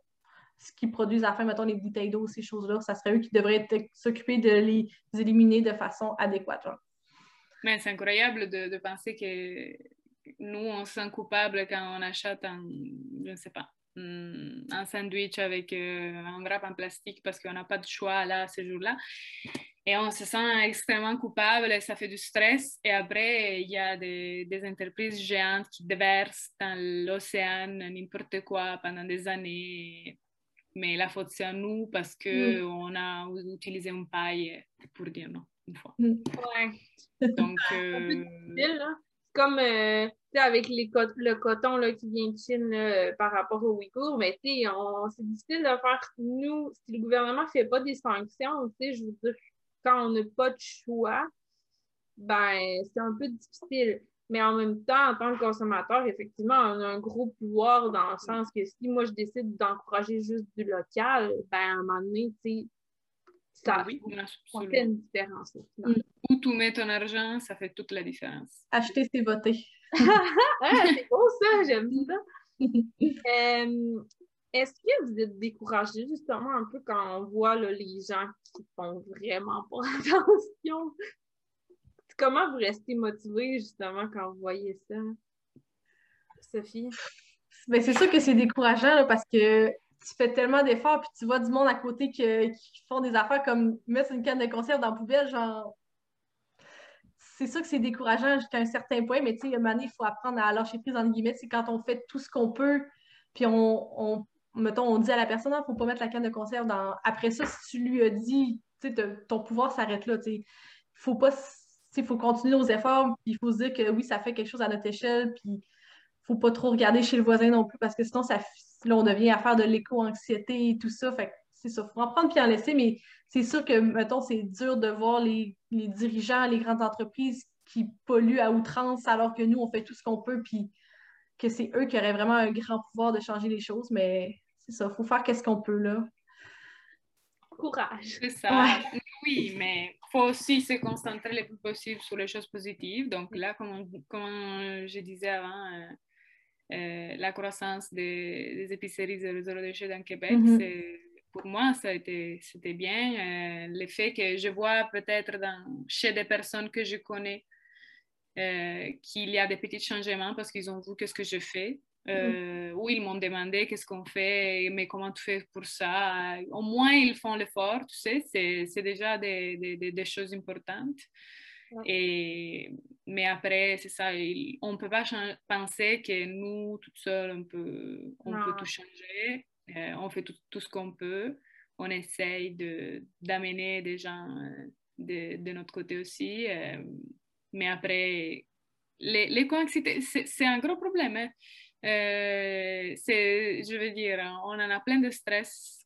ce qu'ils produisent à la fin, mettons les bouteilles d'eau, ces choses-là. Ça serait eux qui devraient s'occuper de les éliminer de façon adéquate. Mais c'est incroyable de, de, penser que nous, on se sent coupable quand on achète un, je ne sais pas, un sandwich avec euh, un wrap en plastique parce qu'on n'a pas de choix là, ce jour-là. Et on se sent extrêmement coupable et ça fait du stress. Et après, il y a des, des entreprises géantes qui déversent dans l'océan n'importe quoi pendant des années. Mais la faute, c'est à nous parce qu'on mm. a utilisé une paille pour dire non une fois. Mm. Ouais. Donc, euh... comme euh, avec les le coton là, qui vient de Chine par rapport aux Ouïghours, mais c'est difficile de faire, nous, si le gouvernement ne fait pas des sanctions, je veux dire, quand on n'a pas de choix, ben, c'est un peu difficile. Mais en même temps, en tant que consommateur, effectivement, on a un gros pouvoir dans le sens que si moi je décide d'encourager juste du local, ben à un moment donné, tu sais, ça, oui, fait une différence. Mm. Où tu mets ton argent, ça fait toute la différence. Acheter, c'est voter. ah, c'est beau ça, j'aime ça. Euh, est-ce que vous êtes découragé justement un peu quand on voit les gens qui font vraiment pas attention? Comment vous restez motivé justement quand vous voyez ça? Sophie? Ben, c'est sûr que c'est décourageant parce que tu fais tellement d'efforts, puis tu vois du monde à côté qui font des affaires comme mettre une canne de conserve dans la poubelle, genre. C'est sûr que c'est décourageant jusqu'à un certain point, mais tu sais, il faut apprendre à lâcher prise, entre guillemets. C'est quand on fait tout ce qu'on peut, puis on, on, mettons, on dit à la personne, il ah, ne faut pas mettre la canne de conserve dans. Après ça, si tu lui as dit, tu sais, ton pouvoir s'arrête là, tu. Faut pas. Il faut continuer nos efforts, puis il faut se dire que oui, ça fait quelque chose à notre échelle, puis faut pas trop regarder chez le voisin non plus, parce que sinon, ça, là, on devient à faire de l'éco-anxiété et tout ça. Fait c'est ça, il faut en prendre puis en laisser, mais c'est sûr que, mettons, c'est dur de voir les, dirigeants, les grandes entreprises qui polluent à outrance alors que nous, on fait tout ce qu'on peut, puis que c'est eux qui auraient vraiment un grand pouvoir de changer les choses, mais c'est ça, il faut faire qu'est-ce qu'on peut, là. Courage. C'est ça. Oui, mais il faut aussi se concentrer le plus possible sur les choses positives. Donc là, comme, comme je disais avant, euh, euh, la croissance des, des épiceries de zéro déchet dans Québec, mm-hmm. c'est pour moi, ça a été, c'était bien. Euh, le fait que je vois peut-être chez des personnes que je connais euh, qu'il y a des petits changements parce qu'ils ont vu qu'est-ce que je fais. Mm-hmm. Ou ils m'ont demandé qu'est-ce qu'on fait, mais comment tu fais pour ça? Au moins, ils font l'effort, tu sais, c'est, c'est déjà des, des, des, choses importantes. Et, mais après, c'est ça, on ne peut pas penser que nous, toutes seules, on peut, on peut tout changer. Euh, on fait tout, tout ce qu'on peut. On essaye de, d'amener des gens euh, de, de, notre côté aussi. Euh, mais après, l'éco-anxiété, c'est, c'est un gros problème. Hein. c'est, je veux dire, on en a plein de stress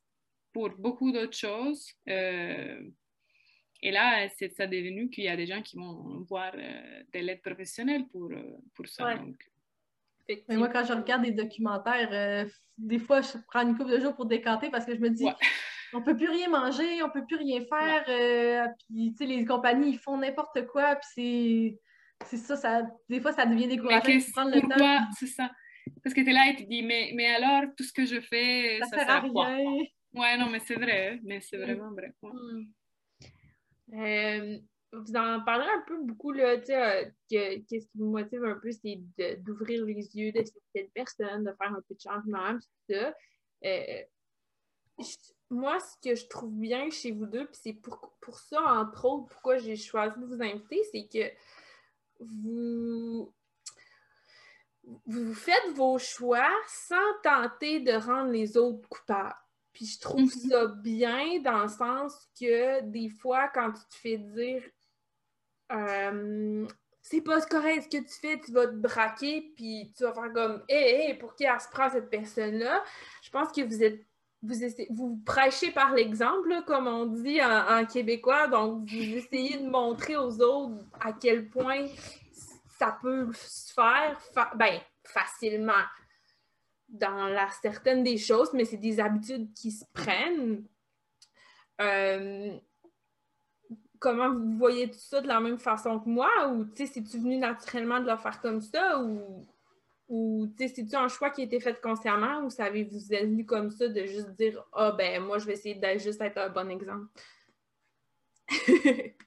pour beaucoup d'autres choses. Et là, c'est ça devenu qu'il y a des gens qui vont voir euh, de l'aide professionnelle pour, euh, pour ça. Mais moi, quand je regarde des documentaires, euh, des fois, je prends une couple de jours pour décanter parce que je me dis, on peut plus rien manger, on peut plus rien faire. Euh, puis, tu sais, les compagnies, ils font n'importe quoi. Puis c'est ça, ça, des fois, ça devient décourageant de prendre le pourquoi, C'est ça? Parce que tu es là et tu dis, mais, mais alors, tout ce que je fais, ça, ça sert à rien. Ouais, non, mais c'est vrai. Mais c'est vraiment vrai. Euh, vous en parlez un peu beaucoup, là, tu sais, euh, qu'est-ce qui vous motive un peu, c'est d'ouvrir les yeux de cette personne, de faire un peu de changement, tout ça. Euh, moi, ce que je trouve bien chez vous deux, puis c'est pour, pour ça, entre autres, pourquoi j'ai choisi de vous inviter, c'est que vous, vous faites vos choix sans tenter de rendre les autres coupables. Puis je trouve mm-hmm. ça bien dans le sens que des fois, quand tu te fais dire euh, c'est pas correct ce que tu fais, tu vas te braquer, puis tu vas faire comme Hé, hé, pour qui elle se prend cette personne-là? Je pense que vous êtes vous, vous prêchez par l'exemple, comme on dit en, québécois, donc vous essayez de montrer aux autres à quel point ça peut se faire ben, facilement dans la certaine des choses, mais c'est des habitudes qui se prennent. Euh, comment vous voyez tout ça de la même façon que moi? Ou c'est-tu venu naturellement de le faire comme ça? Ou, ou c'est-tu un choix qui a été fait consciemment? Ou ça vous êtes venu comme ça de juste dire Ah ben moi je vais essayer de juste être un bon exemple?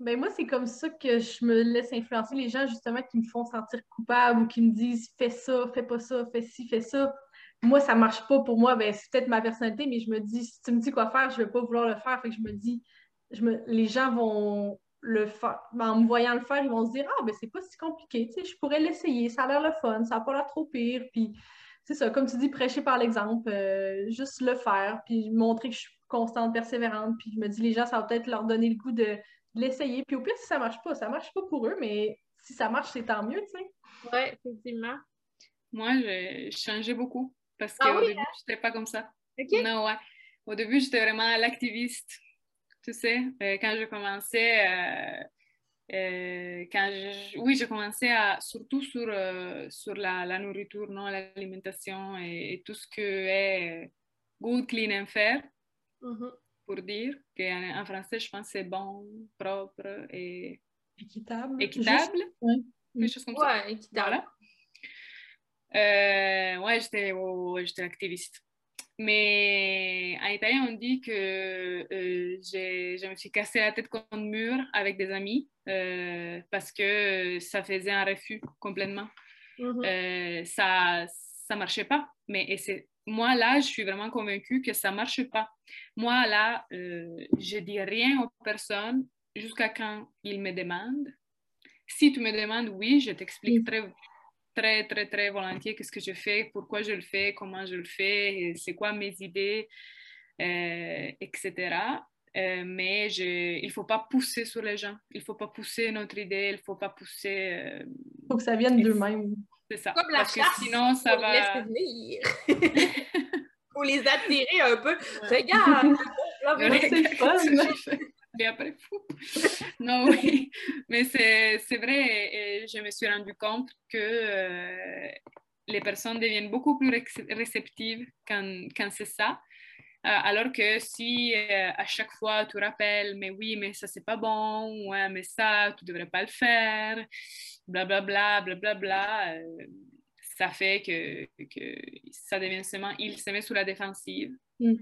ben moi, c'est comme ça que je me laisse influencer les gens justement qui me font sentir coupable ou qui me disent fais ça, fais pas ça, fais ci, fais ça. Moi, ça marche pas pour moi, ben c'est peut-être ma personnalité, mais je me dis, si tu me dis quoi faire, je vais pas vouloir le faire. Fait que je me dis, je me, les gens vont le faire. En me voyant le faire, ils vont se dire Ah, ben c'est pas si compliqué, tu sais, je pourrais l'essayer, ça a l'air le fun, ça n'a pas l'air trop pire. Puis, c'est ça, comme tu dis, prêcher par l'exemple, euh, juste le faire, puis montrer que je suis constante, persévérante. Puis, je me dis, les gens, ça va peut-être leur donner le goût de, l'essayer. Puis, au pire, si ça marche pas, ça marche pas pour eux, mais si ça marche, c'est tant mieux, tu sais. Oui, effectivement. Moi, j'ai changé beaucoup parce qu'au ah début, hein? je n'étais pas comme ça. Non, ouais. Au début, j'étais vraiment l'activiste tu sais, euh, quand je commençais, euh, euh, quand je, oui, je commençais à, surtout sur, sur la, la, nourriture, non, l'alimentation et, tout ce que est good, clean and fair, mm-hmm. Pour dire qu'en en français, je pense que c'est bon, propre et équitable. Équitable. Oui. Des choses comme ça. Ouais, équitable. Voilà. ouais, j'étais, oh, j'étais activiste. Mais en italien, on dit que euh, je me suis cassé la tête contre le mur avec des amis euh, parce que ça faisait un refus complètement. Euh, ça ne marchait pas. Mais c'est, moi, là, je suis vraiment convaincue que ça ne marche pas. Moi, là, je dis rien aux personnes jusqu'à quand ils me demandent. Si tu me demandes, oui, je t'explique très très, très, très volontiers qu'est-ce que je fais, pourquoi je le fais, comment je le fais, c'est quoi mes idées, euh, etc. Euh, mais je, il ne faut pas pousser sur les gens. Il ne faut pas pousser notre idée, il ne faut pas pousser... Il euh, faut que ça vienne d'eux-mêmes. C'est ça. Comme la Parce que sinon, ça va... faut les attirer un peu. Regarde! Regarde et après, non, oui, mais c'est vrai, je me suis rendu compte que euh, les personnes deviennent beaucoup plus réceptives quand, quand c'est ça. Euh, alors que si euh, à chaque fois tu rappelles, mais oui, mais ça c'est pas bon, ouais, mais ça, tu devrais pas le faire, blablabla, blablabla, bla, bla, ça fait que, que, ça devient seulement, il se met sous la défensive mm.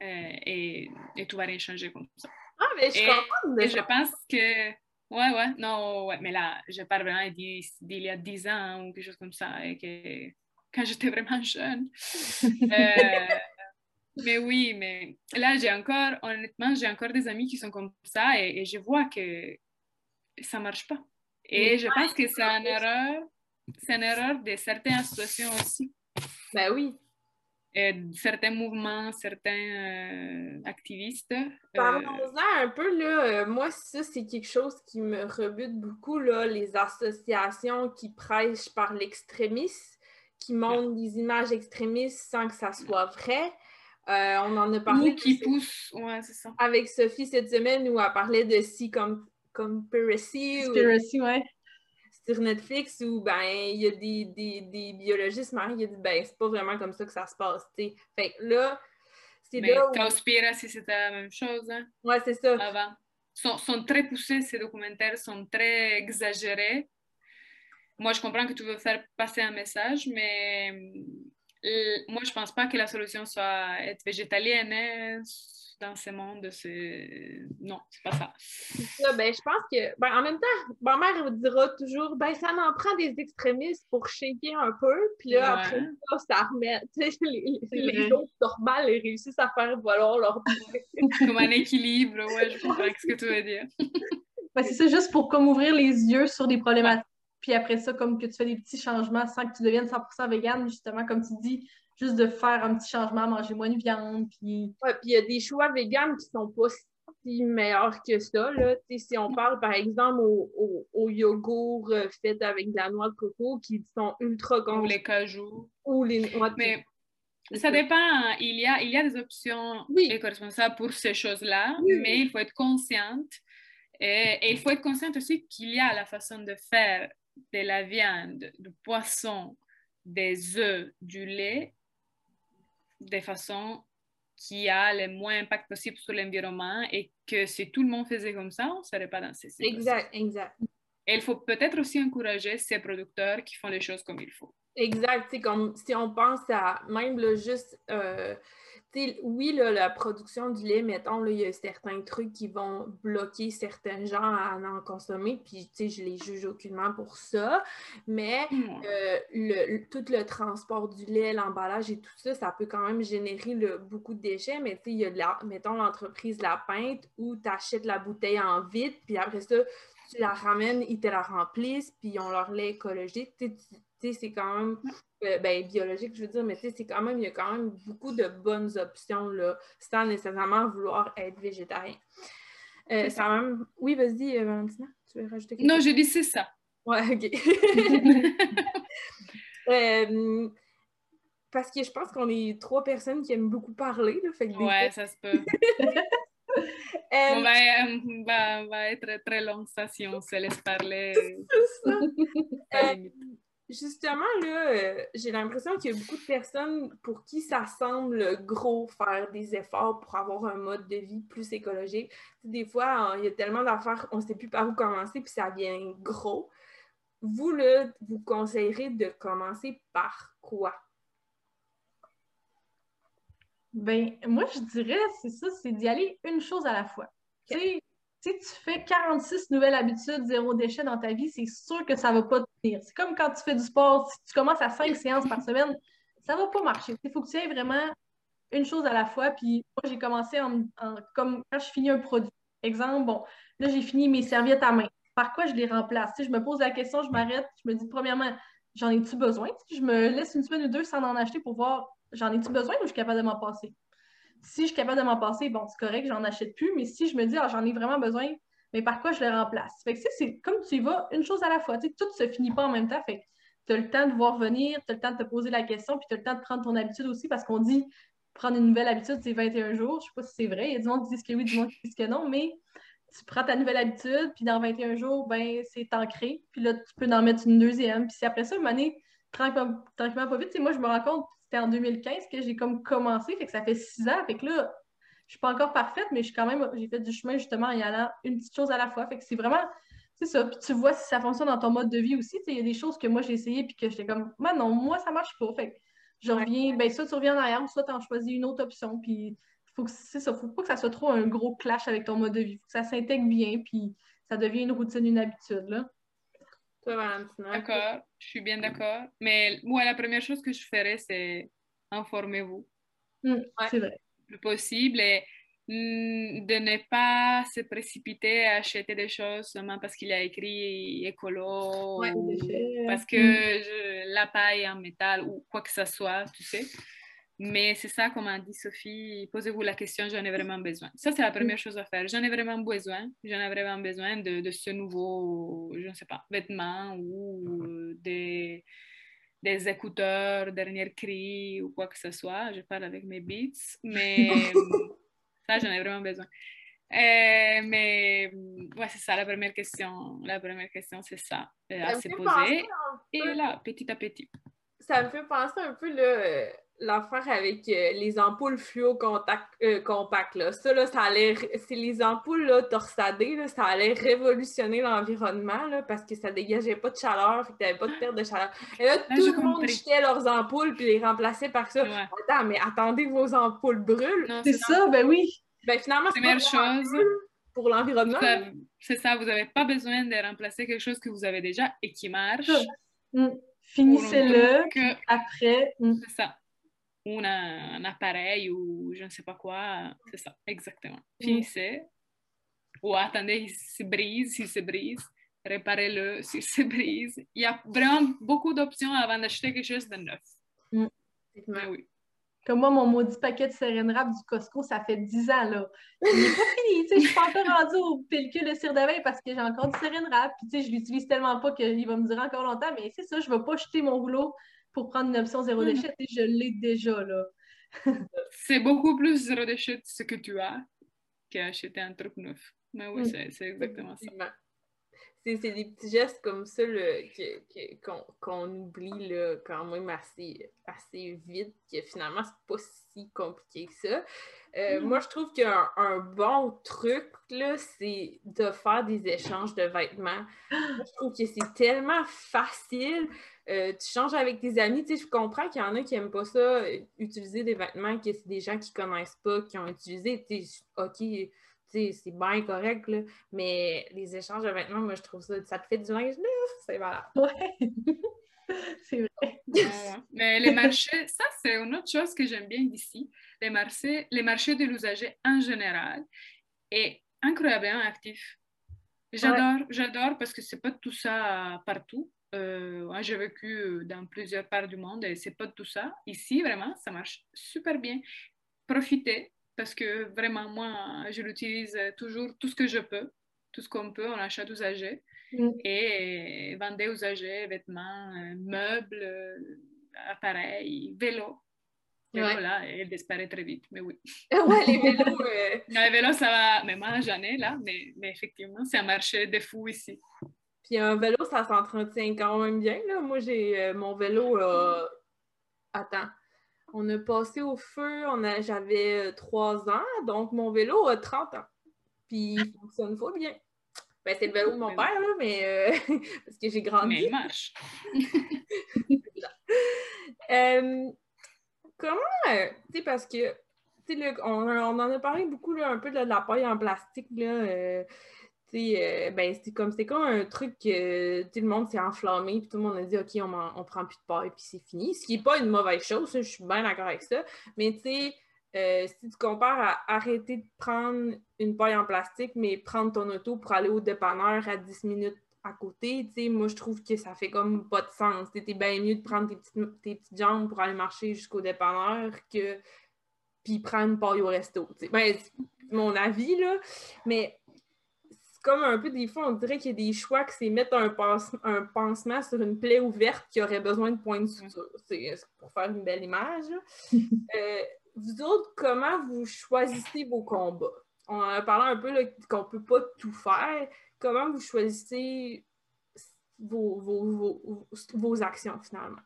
et, et tout va rien changer comme ça. Ah, mais je comprends. Et je pense que. Ouais, ouais, non, ouais, mais là, je parle vraiment d'il y a 10 ans ou quelque chose comme ça, et que quand j'étais vraiment jeune. Euh, mais oui, mais là, j'ai encore, honnêtement, j'ai encore des amis qui sont comme ça et, je vois que ça marche pas. Et je pense que c'est une erreur, c'est une erreur de certaines situations aussi. Ben oui certains mouvements, certains euh, activistes. Euh, Parlons-en un peu, là. Euh, moi, ça, c'est quelque chose qui me rebute beaucoup, là, les associations qui prêchent par l'extrémisme, qui montrent des images extrémistes sans que ça soit vrai. On en a parlé. Ou qui poussent, ouais, c'est ça. Avec Sophie cette semaine où elle parlait de si comme. Conspiracy, ouais sur Netflix où ben il y a des, des, des biologistes qui ont dit ben c'est pas vraiment comme ça que ça se passe. Fait que là, c'est là. Où... si c'était la même chose. Hein? Ouais, c'est ça. Avant. Sont, sont très poussés, ces documentaires sont très exagérés. Moi, je comprends que tu veux faire passer un message, mais euh, moi, je pense pas que la solution soit être végétalienne. Hein dans ce monde, c'est. Non, c'est pas ça. ça ben, je pense que. Ben, en même temps, ma mère vous dira toujours ben, ça en prend des extrémistes pour shaker un peu, puis là, après ça, ça remet. Les, les autres normales, ils réussissent à faire valoir leur Comme un équilibre, ouais, je comprends ce que tu veux dire. ben, c'est ça, juste pour comme ouvrir les yeux sur des problématiques. Puis après ça, comme que tu fais des petits changements sans que tu deviennes 100% vegan, justement, comme tu dis, juste de faire un petit changement, manger moins de viande. Puis ouais, puis il y a des choix véganes qui sont pas si meilleurs que ça. Là. si on parle par exemple au, au, yogourt euh, fait avec de la noix de coco qui sont ultra Ou les cajous. Ou les Mais ça dépend. Hein. Il y a, il y a des options éco-responsables pour ces choses-là, mais il faut être consciente. Et, et, il faut être consciente aussi qu'il y a la façon de faire de la viande, du poisson, des œufs, du lait de façon qui a le moins impact possible sur l'environnement et que si tout le monde faisait comme ça, on ne serait pas dans ces situations. Exact, exact. Et il faut peut-être aussi encourager ces producteurs qui font les choses comme il faut. Exact, c'est comme si on pense à même le juste euh, oui, la production du lait, mettons, il y a certains trucs qui vont bloquer certains gens à en consommer, puis je les juge aucunement pour ça, mais euh, le, tout le transport du lait, l'emballage et tout ça, ça peut quand même générer beaucoup de déchets, mais il y a, mettons, l'entreprise La Pinte où tu achètes la bouteille en vide, puis après ça, tu la ramènes, ils te la remplissent, puis ils ont leur lait écologique. C'est quand même euh, ben, biologique, je veux dire, mais c'est quand même, il y a quand même beaucoup de bonnes options là, sans nécessairement vouloir être végétarien. Euh, ça même... Oui, vas-y, euh, Valentina, tu veux rajouter quelque chose? Non, je dis c'est ça. Ouais, OK. parce que je pense qu'on est trois personnes qui aiment beaucoup parler. Là, fait ouais, ça se peut. on, va, va, être très long ça si on se laisse parler. ça. Justement, là, euh, j'ai l'impression qu'il y a beaucoup de personnes pour qui ça semble gros faire des efforts pour avoir un mode de vie plus écologique. Des fois, il y a tellement d'affaires, on ne sait plus par où commencer, puis ça vient gros. Vous, là, vous conseillerez de commencer par quoi? Ben, moi, je dirais, c'est ça, c'est d'y aller une chose à la fois. Si tu fais 46 nouvelles habitudes, zéro déchet dans ta vie, c'est sûr que ça ne va pas tenir. C'est comme quand tu fais du sport, si tu commences à 5 séances par semaine, ça ne va pas marcher. Il faut que tu aies vraiment une chose à la fois. Puis moi, j'ai commencé en, comme quand je finis un produit. Exemple, bon, là, j'ai fini mes serviettes à main. Par quoi je les remplace? je me pose la question, je m'arrête, je me dis, premièrement, j'en ai-tu besoin? je me laisse une semaine ou deux sans en acheter pour voir, j'en ai-tu besoin ou je suis capable de m'en passer? Si je suis capable de m'en passer, bon, c'est correct, j'en achète plus, mais si je me dis, ah, j'en ai vraiment besoin, mais par quoi je le remplace? Fait que c'est comme tu y vas, une chose à la fois. Tu sais, tout se finit pas en même temps. Fait tu as le temps de voir venir, tu as le temps de te poser la question, puis tu as le temps de prendre ton habitude aussi, parce qu'on dit prendre une nouvelle habitude, c'est 21 jours. Je sais pas si c'est vrai. Il y a du monde qui disent que oui, du monde qui disent que non, mais tu prends ta nouvelle habitude, puis dans 21 jours, ben c'est ancré. Puis là, tu peux en mettre une deuxième. Puis c'est après ça, une année, tranquillement, tranquillement pas vite. moi, je me rends compte, c'était en 2015 que j'ai comme commencé, fait que ça fait six ans. Fait que là, je suis pas encore parfaite, mais je suis quand même, j'ai fait du chemin justement en y allant une petite chose à la fois. Fait que c'est vraiment, c'est ça. Puis tu vois si ça fonctionne dans ton mode de vie aussi. Il y a des choses que moi j'ai essayé puis que j'étais comme, moi non, moi ça marche pas. Fait que je reviens, ben soit tu reviens en arrière ou soit tu en choisis une autre option. Puis faut que c'est ça, faut pas que ça soit trop un gros clash avec ton mode de vie. Faut que ça s'intègre bien puis ça devient une routine, une habitude. Là. D'accord, je suis bien d'accord. Mais moi, la première chose que je ferais, c'est informez-vous. Mm, c'est vrai. Le possible et mm, de ne pas se précipiter à acheter des choses seulement parce qu'il a écrit écolo ou parce que mm. la paille en métal ou quoi que ce soit, tu sais. Mais c'est ça, comme a dit Sophie, posez-vous la question, j'en ai vraiment besoin. Ça, c'est la première chose à faire. J'en ai vraiment besoin. J'en ai vraiment besoin de, de, ce nouveau, je ne sais pas, vêtement ou euh, des, des écouteurs, dernier cri ou quoi que ce soit. Je parle avec mes beats, mais ça, j'en ai vraiment besoin. Euh, mais ouais, c'est ça la première question. La première question, c'est ça, euh, à se poser. Et là, petit à petit. Ça me fait penser un peu là, l'affaire avec euh, les ampoules fluo contact, euh, compact, là. Ça, là, ça allait... C'est les ampoules, là, torsadées, là, ça allait révolutionner l'environnement, là, parce que ça dégageait pas de chaleur, fait que t'avais pas de perte de chaleur. Et là, tout le monde jetait leurs ampoules puis les remplaçait par ça. Attends, mais attendez, vos ampoules brûlent! C'est ça, ben oui! Ben finalement, c'est Première chose pour l'environnement. C'est ça, vous n'avez pas besoin de remplacer quelque chose que vous avez déjà et qui marche. Mm. Finissez-le, après... Mm. C'est ça un appareil ou je ne sais pas quoi. C'est ça, exactement. Finissez. Ou attendez, il se brise, s'il se brise. Réparez-le s'il se brise. Il y a vraiment beaucoup d'options avant d'acheter quelque chose de neuf. Mm. oui. Comme moi, mon maudit paquet de Seren Wrap du Costco, ça fait 10 ans, là. Il n'est pas fini, tu sais, je suis pas encore rendue au pellicule de cire d'abeille parce que j'ai encore du Seren Wrap, puis tu sais, je l'utilise tellement pas qu'il va me durer encore longtemps, mais c'est ça, je ne vais pas jeter mon rouleau pour prendre une option zéro hmm. déchet et je l'ai déjà, là. c'est beaucoup plus zéro déchet ce que tu as qu'acheter un truc neuf. Mais oui, hmm. c'est exactement ça. C'est des petits gestes comme ça qu'on oublie là, quand même assez, assez vite, que finalement, c'est pas si compliqué que ça. Euh, hmm. Moi, je trouve qu'un un bon truc, c'est de faire des échanges de vêtements. je trouve que c'est tellement facile. Euh, tu changes avec tes amis. Tu sais, je comprends qu'il y en a qui n'aiment pas ça, euh, utiliser des vêtements que c'est des gens qui ne connaissent pas, qui ont utilisé. Tu sais, OK, c'est bien correct, là, mais les échanges de vêtements, moi, je trouve ça, ça te fait du linge neuf, c'est voilà. Ouais, c'est vrai. mais les marchés, ça, c'est une autre chose que j'aime bien ici. Les marchés, les marchés de l'usager en général est incroyablement actif. J'adore, j'adore parce que c'est pas tout ça partout. Euh, j'ai vécu euh, dans plusieurs parts du monde et c'est pas tout ça. Ici, vraiment, ça marche super bien. Profitez parce que vraiment, moi, je l'utilise toujours tout ce que je peux, tout ce qu'on peut en achat d'usagers mm. et vendez usagers, vêtements, euh, meubles, appareils, vélos. Et voilà, elle disparaît très vite, mais oui. ouais, les vélos. les vélos, ça va. Mais moi, j'en ai là, mais, mais effectivement, c'est un marché de fou ici. Puis un vélo, ça s'entretient quand même bien. Là. Moi, j'ai euh, mon vélo. Euh... Attends. On a passé au feu, j'avais 3 euh, ans, donc mon vélo a 30 ans. Puis il fonctionne pas bien. Ben, c'est le vélo de mon père, là, mais euh, parce que j'ai grandi. Mais il marche. comment, tu sais, parce que, tu sais, on, on, en a parlé beaucoup, là, un peu de la paille en plastique, là. Euh, ben, c'est comme, comme un truc que tout le monde s'est enflammé, puis tout le monde a dit, OK, on, on prend plus de paille, puis c'est fini. Ce qui n'est pas une mauvaise chose, je suis bien d'accord avec ça. Mais sais, euh, si tu compares à arrêter de prendre une paille en plastique, mais prendre ton auto pour aller au dépanneur à 10 minutes à côté, sais, moi, je trouve que ça fait comme pas de sens. T'es bien mieux de prendre tes petites, tes petites jambes pour aller marcher jusqu'au dépanneur que puis prendre une paille au resto. Ben, c'est mon avis, là. Mais comme un peu, des fois, on dirait qu'il y a des choix que c'est mettre un, un, pansement sur une plaie ouverte qui aurait besoin de points de suture. C'est pour faire une belle image. Euh, vous autres, comment vous choisissez vos combats? On a parlé un peu qu'on ne peut pas tout faire. Comment vous choisissez vos, vos, vos, actions finalement?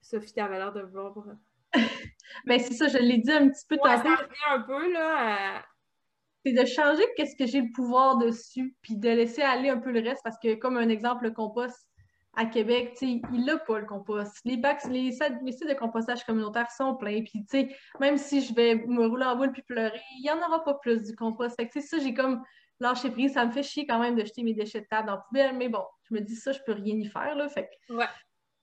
Sophie, tu avais l'air de voir. Ben, c'est ça, je l'ai dit un petit peu ouais, tantôt. un peu là, c'est de changer qu'est-ce que j'ai le pouvoir dessus, puis de laisser aller un peu le reste, parce que comme un exemple, le compost à Québec, il n'a pas le compost. Les bacs, les, sites de compostage communautaire sont pleins, puis même si je vais me rouler en boule puis pleurer, il n'y en aura pas plus du compost. Fait que ça, j'ai comme lâché prise. Ça me fait chier quand même de jeter mes déchets de table dans la poubelle, mais bon, je me dis ça, je peux rien y faire, là. Fait que, ouais.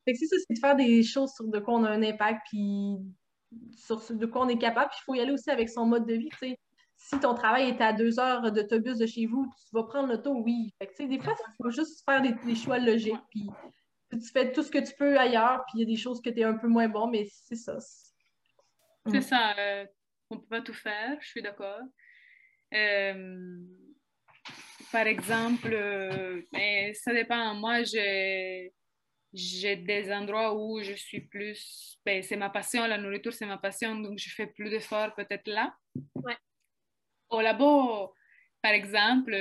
fait que c'est ça, c'est de faire des choses sur de quoi on a un impact, puis sur de quoi on est capable, puis il faut y aller aussi avec son mode de vie, tu sais si ton travail est à deux heures d'autobus de chez vous, tu vas prendre l'auto, oui. Fait des fois, il faut juste faire des, choix logiques. Puis tu fais tout ce que tu peux ailleurs, puis il y a des choses que tu es un peu moins bon, mais c'est ça. C'est ça. Euh, on ne peut pas tout faire, je suis d'accord. Euh, par exemple, euh, mais ça dépend. Moi, j'ai j'ai des endroits où je suis plus, ben, c'est ma passion, la nourriture c'est ma passion, donc je fais plus d'efforts peut-être là. Ouais au labo, par exemple,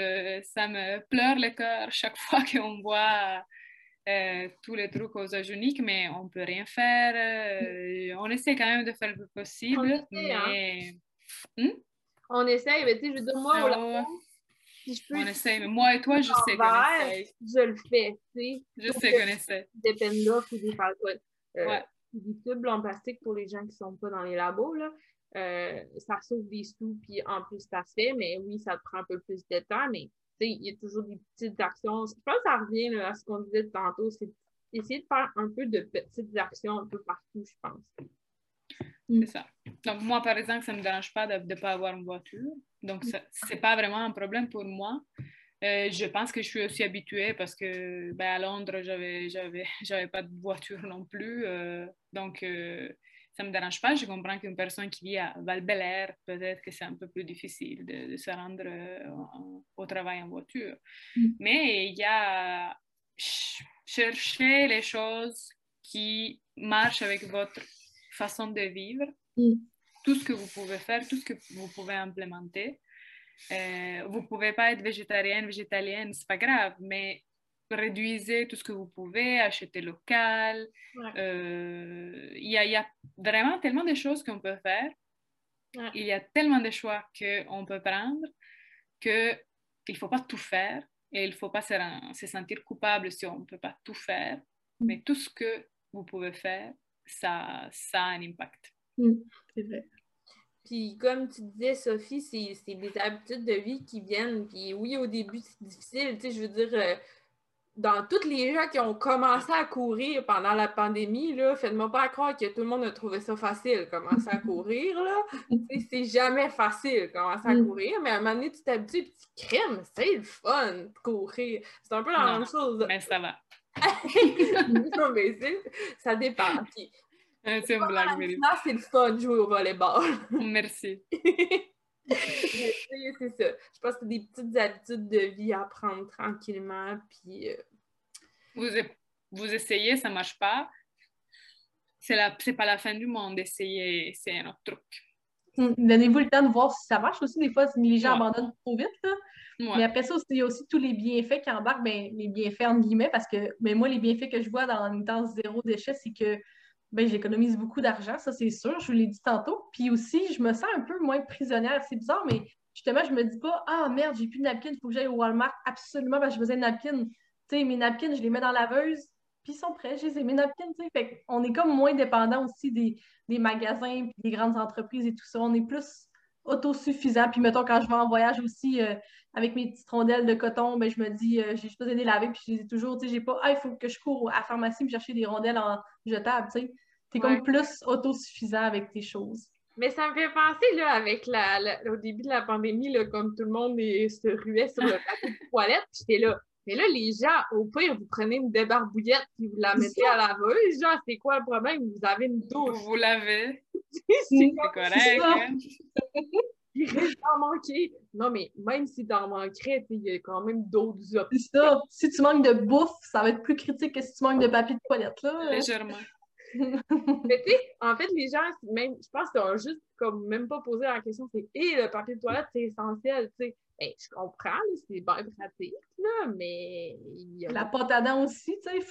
ça me pleure le cœur chaque fois qu'on voit euh, tous les trucs aux mais on peut rien faire. Euh, on essaie quand même de faire le possible, on essaie, hein. mais... Hmm? On essaie, mais tu sais, je dire, moi, oh, si je peux... On essaie, mais moi et toi, je sais qu'on essaie. Je le fais, tu sais. Je sais qu'on essaie. Des pendoffs ou des, euh, ouais. des tubes en plastique pour les gens qui ne sont pas dans les labos, là. Euh, ça sauve des sous, puis en plus, ça se fait, mais oui, ça te prend un peu plus de temps, mais il y a toujours des petites actions. Je pense que ça revient à ce qu'on disait tantôt, c'est essayer de faire un peu de petites actions un peu partout, je pense. C'est ça. Donc, moi, par exemple, ça ne me dérange pas de ne pas avoir une voiture. Donc, ce n'est pas vraiment un problème pour moi. Euh, je pense que je suis aussi habituée parce que ben, à Londres, je n'avais pas de voiture non plus. Euh, donc, ça ne me dérange pas. Je comprends qu'une personne qui vit à val peut-être que c'est un peu plus difficile de, se rendre euh, au travail en voiture. Mm. Mais il y a chercher les choses qui marchent avec votre façon de vivre, mm. tout ce que vous pouvez faire, tout ce que vous pouvez implémenter. Euh, vous ne pouvez pas être végétarienne, végétalienne, c'est pas grave, mais réduisez tout ce que vous pouvez, achetez local. Euh, il y, a, y, a vraiment tellement de choses qu'on peut faire. Il y a tellement de choix qu'on peut prendre qu'il ne faut pas tout faire et il ne faut pas se, se, sentir coupable si on ne peut pas tout faire. Mm. Mais tout ce que vous pouvez faire, ça, ça a un impact. Mm. C'est vrai. Puis comme tu disais, Sophie, c'est des habitudes de vie qui viennent. Puis oui, au début, c'est difficile. Tu sais, je veux dire, euh, dans tous les gens qui ont commencé à courir pendant la pandémie, là, faites-moi pas croire que tout le monde a trouvé ça facile, commencer à courir, là. c'est jamais facile, commencer à mm. courir, mais à un moment donné, tu t'habitues, petit crème, c'est le fun de courir. C'est un peu la même chose. Mais ça va. non, mais ça dépend. Euh, c'est une blague, mais... c'est le fun de jouer au volleyball. Merci. c'est ça. Je pense que c'est des petites habitudes de vie à prendre tranquillement. Puis, euh, vous, vous essayez, ça ne marche pas. C'est la... pas la fin du monde d'essayer, c'est un autre truc. Donnez-vous le temps de voir si ça marche aussi. Des fois, les gens abandonnent trop vite. Mais après ça, il y a aussi tous les bienfaits qui embarquent, ben, les bienfaits entre guillemets, parce que mais ben, moi, les bienfaits que je vois dans une temps zéro déchet, c'est que ben, j'économise beaucoup d'argent, ça c'est sûr, je vous l'ai dit tantôt. Puis aussi, je me sens un peu moins prisonnière. C'est bizarre, mais justement, je me dis pas Ah merde, j'ai plus de napkins, il faut que j'aille au Walmart absolument parce que j'ai besoin de. Tu sais, mes napkins, je les mets dans la laveuse, puis ils sont prêts, j'ai mes napkins, tu sais. Fait on est comme moins dépendant aussi des, magasins puis des grandes entreprises et tout ça. On est plus autosuffisant. Puis mettons, quand je vais en voyage aussi euh, avec mes petites rondelles de coton, ben, je me dis, euh, j'ai juste besoin de les laver, puis je les ai toujours, tu sais, j'ai pas, ah, il faut que je cours à la pharmacie me chercher des rondelles en jetable, tu sais. T'es comme plus autosuffisant avec tes choses. Mais ça me fait penser, là, avec la, au début de la pandémie, là, comme tout le monde se ruait sur le papier de toilette, j'étais là, mais là, les gens, au pire, vous prenez une débarbouillette puis vous la mettez à la laveuse. Genre, c'est quoi le problème? Vous avez une douche. Vous l'avez. c'est correct. Hein? Il risque d'en manquer. Non, mais même si t'en manquerais, il y a quand même d'autres options. C'est ça. Si tu manques de bouffe, ça va être plus critique que si tu manques de papier de toilette. Là. Légèrement. mais tu sais, en fait, les gens, même, je pense qu'ils ont juste comme même pas posé la question, c'est et le papier de toilette, c'est essentiel, tu sais. Ben, je comprends, c'est bien pratique, là, mais. La pâte à dents aussi, tu sais.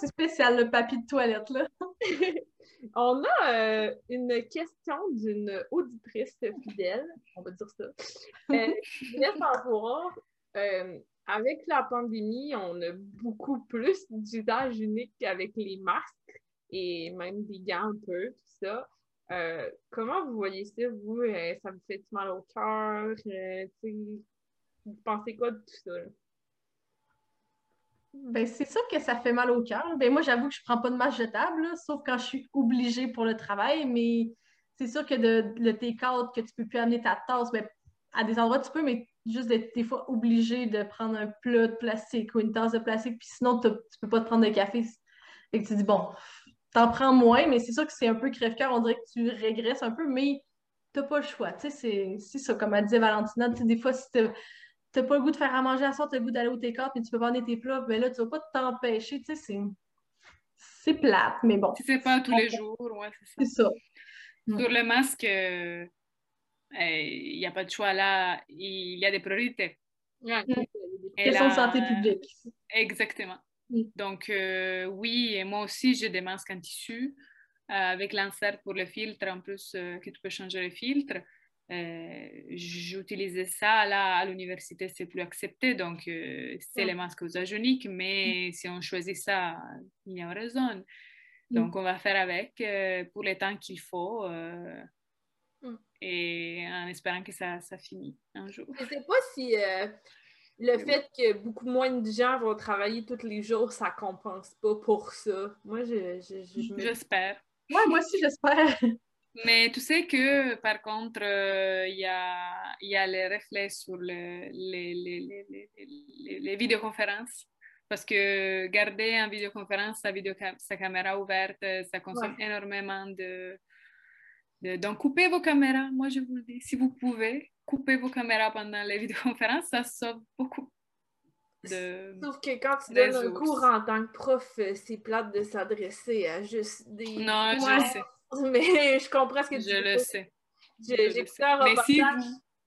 C'est spécial, le papier de toilette, là. On a euh, une question d'une auditrice fidèle, on va dire ça. Euh, je voulais savoir, euh, avec la pandémie, on a beaucoup plus d'usage unique avec les masques et même des gants un peu, tout ça. Euh, comment vous voyez ça, vous? Euh, ça vous fait mal au cœur? Vous pensez quoi de tout ça? Ben, c'est sûr que ça fait mal au cœur. Ben, moi, j'avoue que je prends pas de masque jetable, sauf quand je suis obligée pour le travail, mais c'est sûr que de, le take-out, que tu peux plus amener ta tasse, ben, à des endroits, tu peux, mais juste d'être des fois obligé de prendre un plat de plastique ou une tasse de plastique, puis sinon, tu peux pas te prendre de café. Et que tu dis, bon, t'en prends moins, mais c'est sûr que c'est un peu crève-cœur, on dirait que tu régresses un peu, mais t'as pas le choix. Tu sais, c'est ça, comme a dit Valentina, tu des fois, si t'as pas le goût de faire à manger à soir, t'as le goût d'aller au take-out, mais tu peux vendre tes plats, mais ben là, tu vas pas t'empêcher, tu sais, c'est... C'est plate, mais bon. c'est pas tous les jours, ouais, c'est ça. C'est ça. Sur le masque, euh, il n'y a pas de choix là, il y a des priorités. Question de santé publique. Exactement. Donc, euh, oui, et moi aussi, j'ai des masques en tissu euh, avec l'insert pour le filtre, en plus euh, que tu peux changer le filtre. J'utilisais ça là à l'université, c'est plus accepté, donc c'est les masques unique, mais si on choisit ça, il y a raison. Donc, on va faire avec pour le temps qu'il faut et en espérant que ça, ça finit un jour. Je ne sais pas si le fait que beaucoup moins de gens vont travailler tous les jours, ça compense pas pour ça. Moi, je, j'espère. Ouais, moi aussi, j'espère. Mais tu sais que, par contre, euh, il y, a, y, a, les reflets sur les, les, les, les, vidéoconférences. Parce que garder en vidéoconférence sa, vidéo, sa caméra ouverte, ça consomme énormément de, de... Donc, coupez vos caméras, moi je vous le dis, si vous pouvez couper vos caméras pendant les vidéoconférences, ça sauve beaucoup de. Sauf que quand tu donnes un cours en tant que prof, euh, c'est plate de s'adresser à juste des. Non, je sais. Mais je comprends ce que tu Je le sais. J'ai écouté un reportage.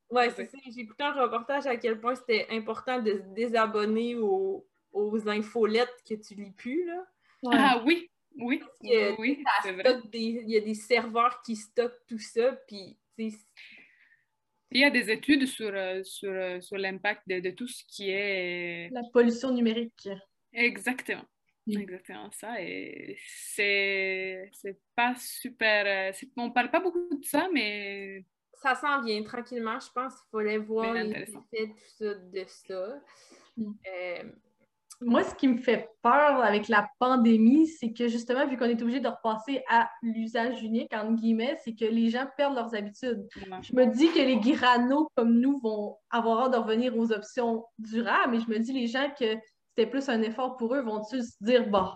Ouais, c'est ça. J'ai écouté un reportage à quel point c'était important de se désabonner aux, aux infolettes que tu lis plus. Là. Ah oui, oui. oui, Il y a des serveurs qui stockent tout ça, puis il y a des études sur, euh, sur, euh, sur l'impact de, de, tout ce qui est... La pollution numérique. Exactement. Mm. Exactement ça. Et c'est, c'est pas super... Euh, on parle pas beaucoup de ça, mais... Ça s'en vient tranquillement, je pense. Il fallait voir les effets de ça. Mm moi, ce qui me fait peur avec la pandémie, c'est que justement, vu qu'on est obligé de repasser à l'usage unique, entre guillemets, c'est que les gens perdent leurs habitudes. Je me dis que les guiranos comme nous vont avoir hâte de revenir aux options durables, mais je me dis les gens que c'était plus un effort pour eux vont-ils se dire, bon,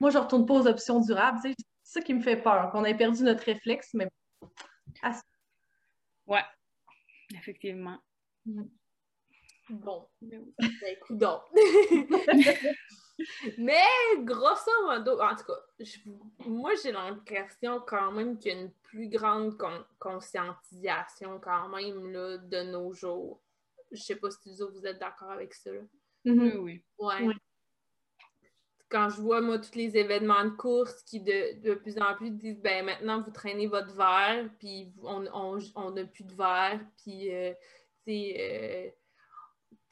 moi, je retourne pas aux options durables. C'est ça qui me fait peur, qu'on ait perdu notre réflexe, mais. Ouais, effectivement. Mm. Bon, ben, écoute donc. Mais grosso modo, en tout cas, moi j'ai l'impression quand même qu'il y a une plus grande conscientisation quand même là, de nos jours. Je sais pas si vous êtes d'accord avec ça. Mm-hmm. Oui, Ouais. Quand je vois, moi, tous les événements de course qui de, de plus en plus disent ben maintenant vous traînez votre verre, puis on n'a on, plus de verre, puis euh, euh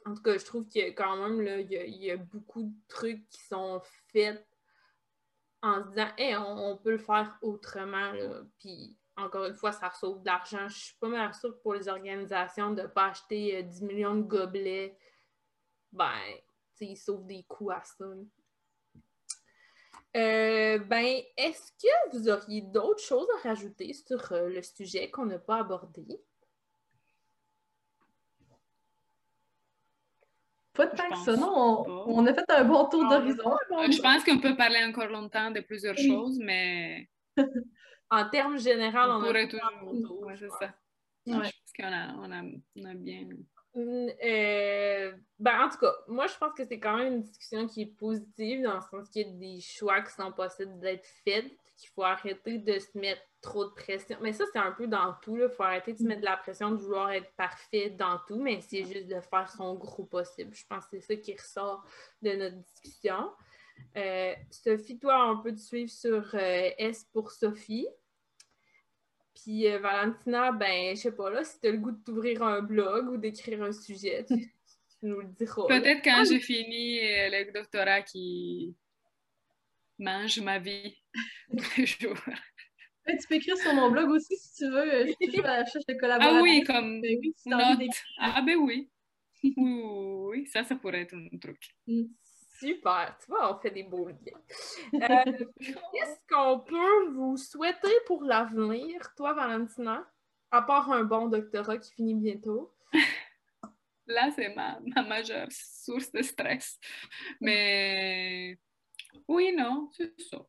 en tout cas, je trouve que quand même, là, il, y a, beaucoup de trucs qui sont faits en se disant, hey, on, peut le faire autrement. Puis, encore une fois, ça sauve de l'argent. Je suis pas mal sûre pour les organisations de ne pas acheter 10 euh, millions de gobelets. Ben, ils sauvent des coûts à ça. Euh, ben, est-ce que vous auriez d'autres choses à rajouter sur euh, le sujet qu'on n'a pas abordé? Pas tant que ça, non. On, a fait un bon tour d'horizon. je pense qu'on peut parler encore longtemps de plusieurs choses, mais. en termes généraux, on, pourrait toujours. c'est ça. Je pense qu'on a, on a, bien. Mm, euh, ben, en tout cas, moi, je pense que c'est quand même une discussion qui est positive dans le sens qu'il y a des choix qui sont possibles d'être faits, qu'il faut arrêter de se mettre trop de pression. Mais ça, c'est un peu dans tout. Il faut arrêter de se mettre de la pression de vouloir être parfait dans tout, mais c'est juste de faire son gros possible. Je pense que c'est ça qui ressort de notre discussion. Euh, Sophie, toi, on peut te suivre sur euh, S pour Sophie. Puis euh, Valentina, ben, je sais pas, là, si tu as le goût de t'ouvrir un blog ou d'écrire un sujet, tu, nous le diras. Peut-être quand j'ai fini le doctorat qui mange ma vie tous les jours tu peux écrire sur mon blog aussi si tu veux. Je suis toujours à la recherche de collaborateurs. Ah oui, comme ben oui, note. Ah ben oui. oui, ça, ça pourrait être un truc. Mm. Super, tu vois, on fait des beaux liens. Euh, Qu'est-ce qu'on peut vous souhaiter pour l'avenir, toi, Valentina, à part un bon doctorat qui finit bientôt? Là, c'est ma, ma majeure source de stress. Mais oui, non, c'est ça.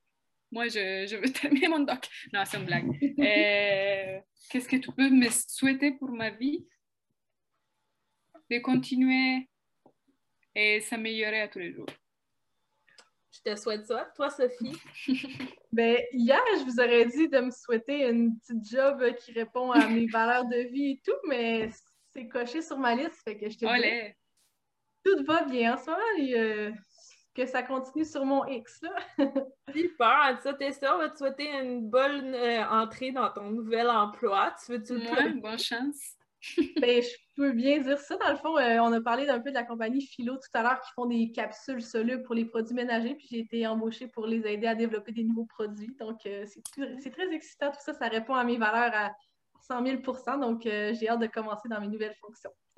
Moi, je, veux terminer mon doc. Non, c'est une blague. Euh, qu'est-ce que tu peux me souhaiter pour ma vie? De continuer et s'améliorer à tous les jours. Je te souhaite ça. Toi, Sophie? ben, hier, je vous aurais dit de me souhaiter une petite job qui répond à mes valeurs de vie et tout, mais c'est coché sur ma liste, fait que je te dis. Tout va bien en ce moment, que ça continue sur mon X, là. Super, ça, t'es ça, on va te souhaiter une bonne euh, entrée dans ton nouvel emploi? Tu veux-tu le bonne chance. ben, je peux bien dire ça. Dans le fond, euh, on a parlé d'un peu de la compagnie Philo tout à l'heure qui font des capsules solubles pour les produits ménagers. Puis j'ai été embauchée pour les aider à développer des nouveaux produits. Donc, euh, c'est très excitant tout ça. Ça répond à mes valeurs à 100 000% Donc, j'ai hâte de commencer dans mes nouvelles fonctions.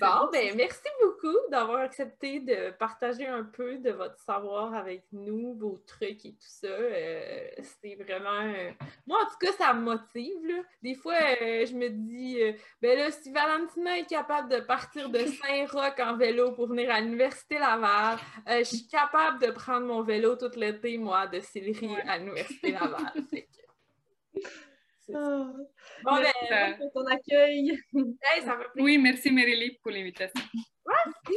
Bon, ben merci beaucoup d'avoir accepté de partager un peu de votre savoir avec nous, vos trucs et tout ça. Euh, c'est vraiment... Euh, moi, en tout cas, ça me motive. Là. Des fois, euh, je me dis, ben là, si Valentina est capable de partir de Saint-Roch en vélo pour venir à l'Université Laval, je suis capable de prendre mon vélo tout l'été, moi, de Sillery à l'Université Laval. Ah. Bon, ben, pour ton accueil. Oui, merci Merily pour l'invitation. Merci.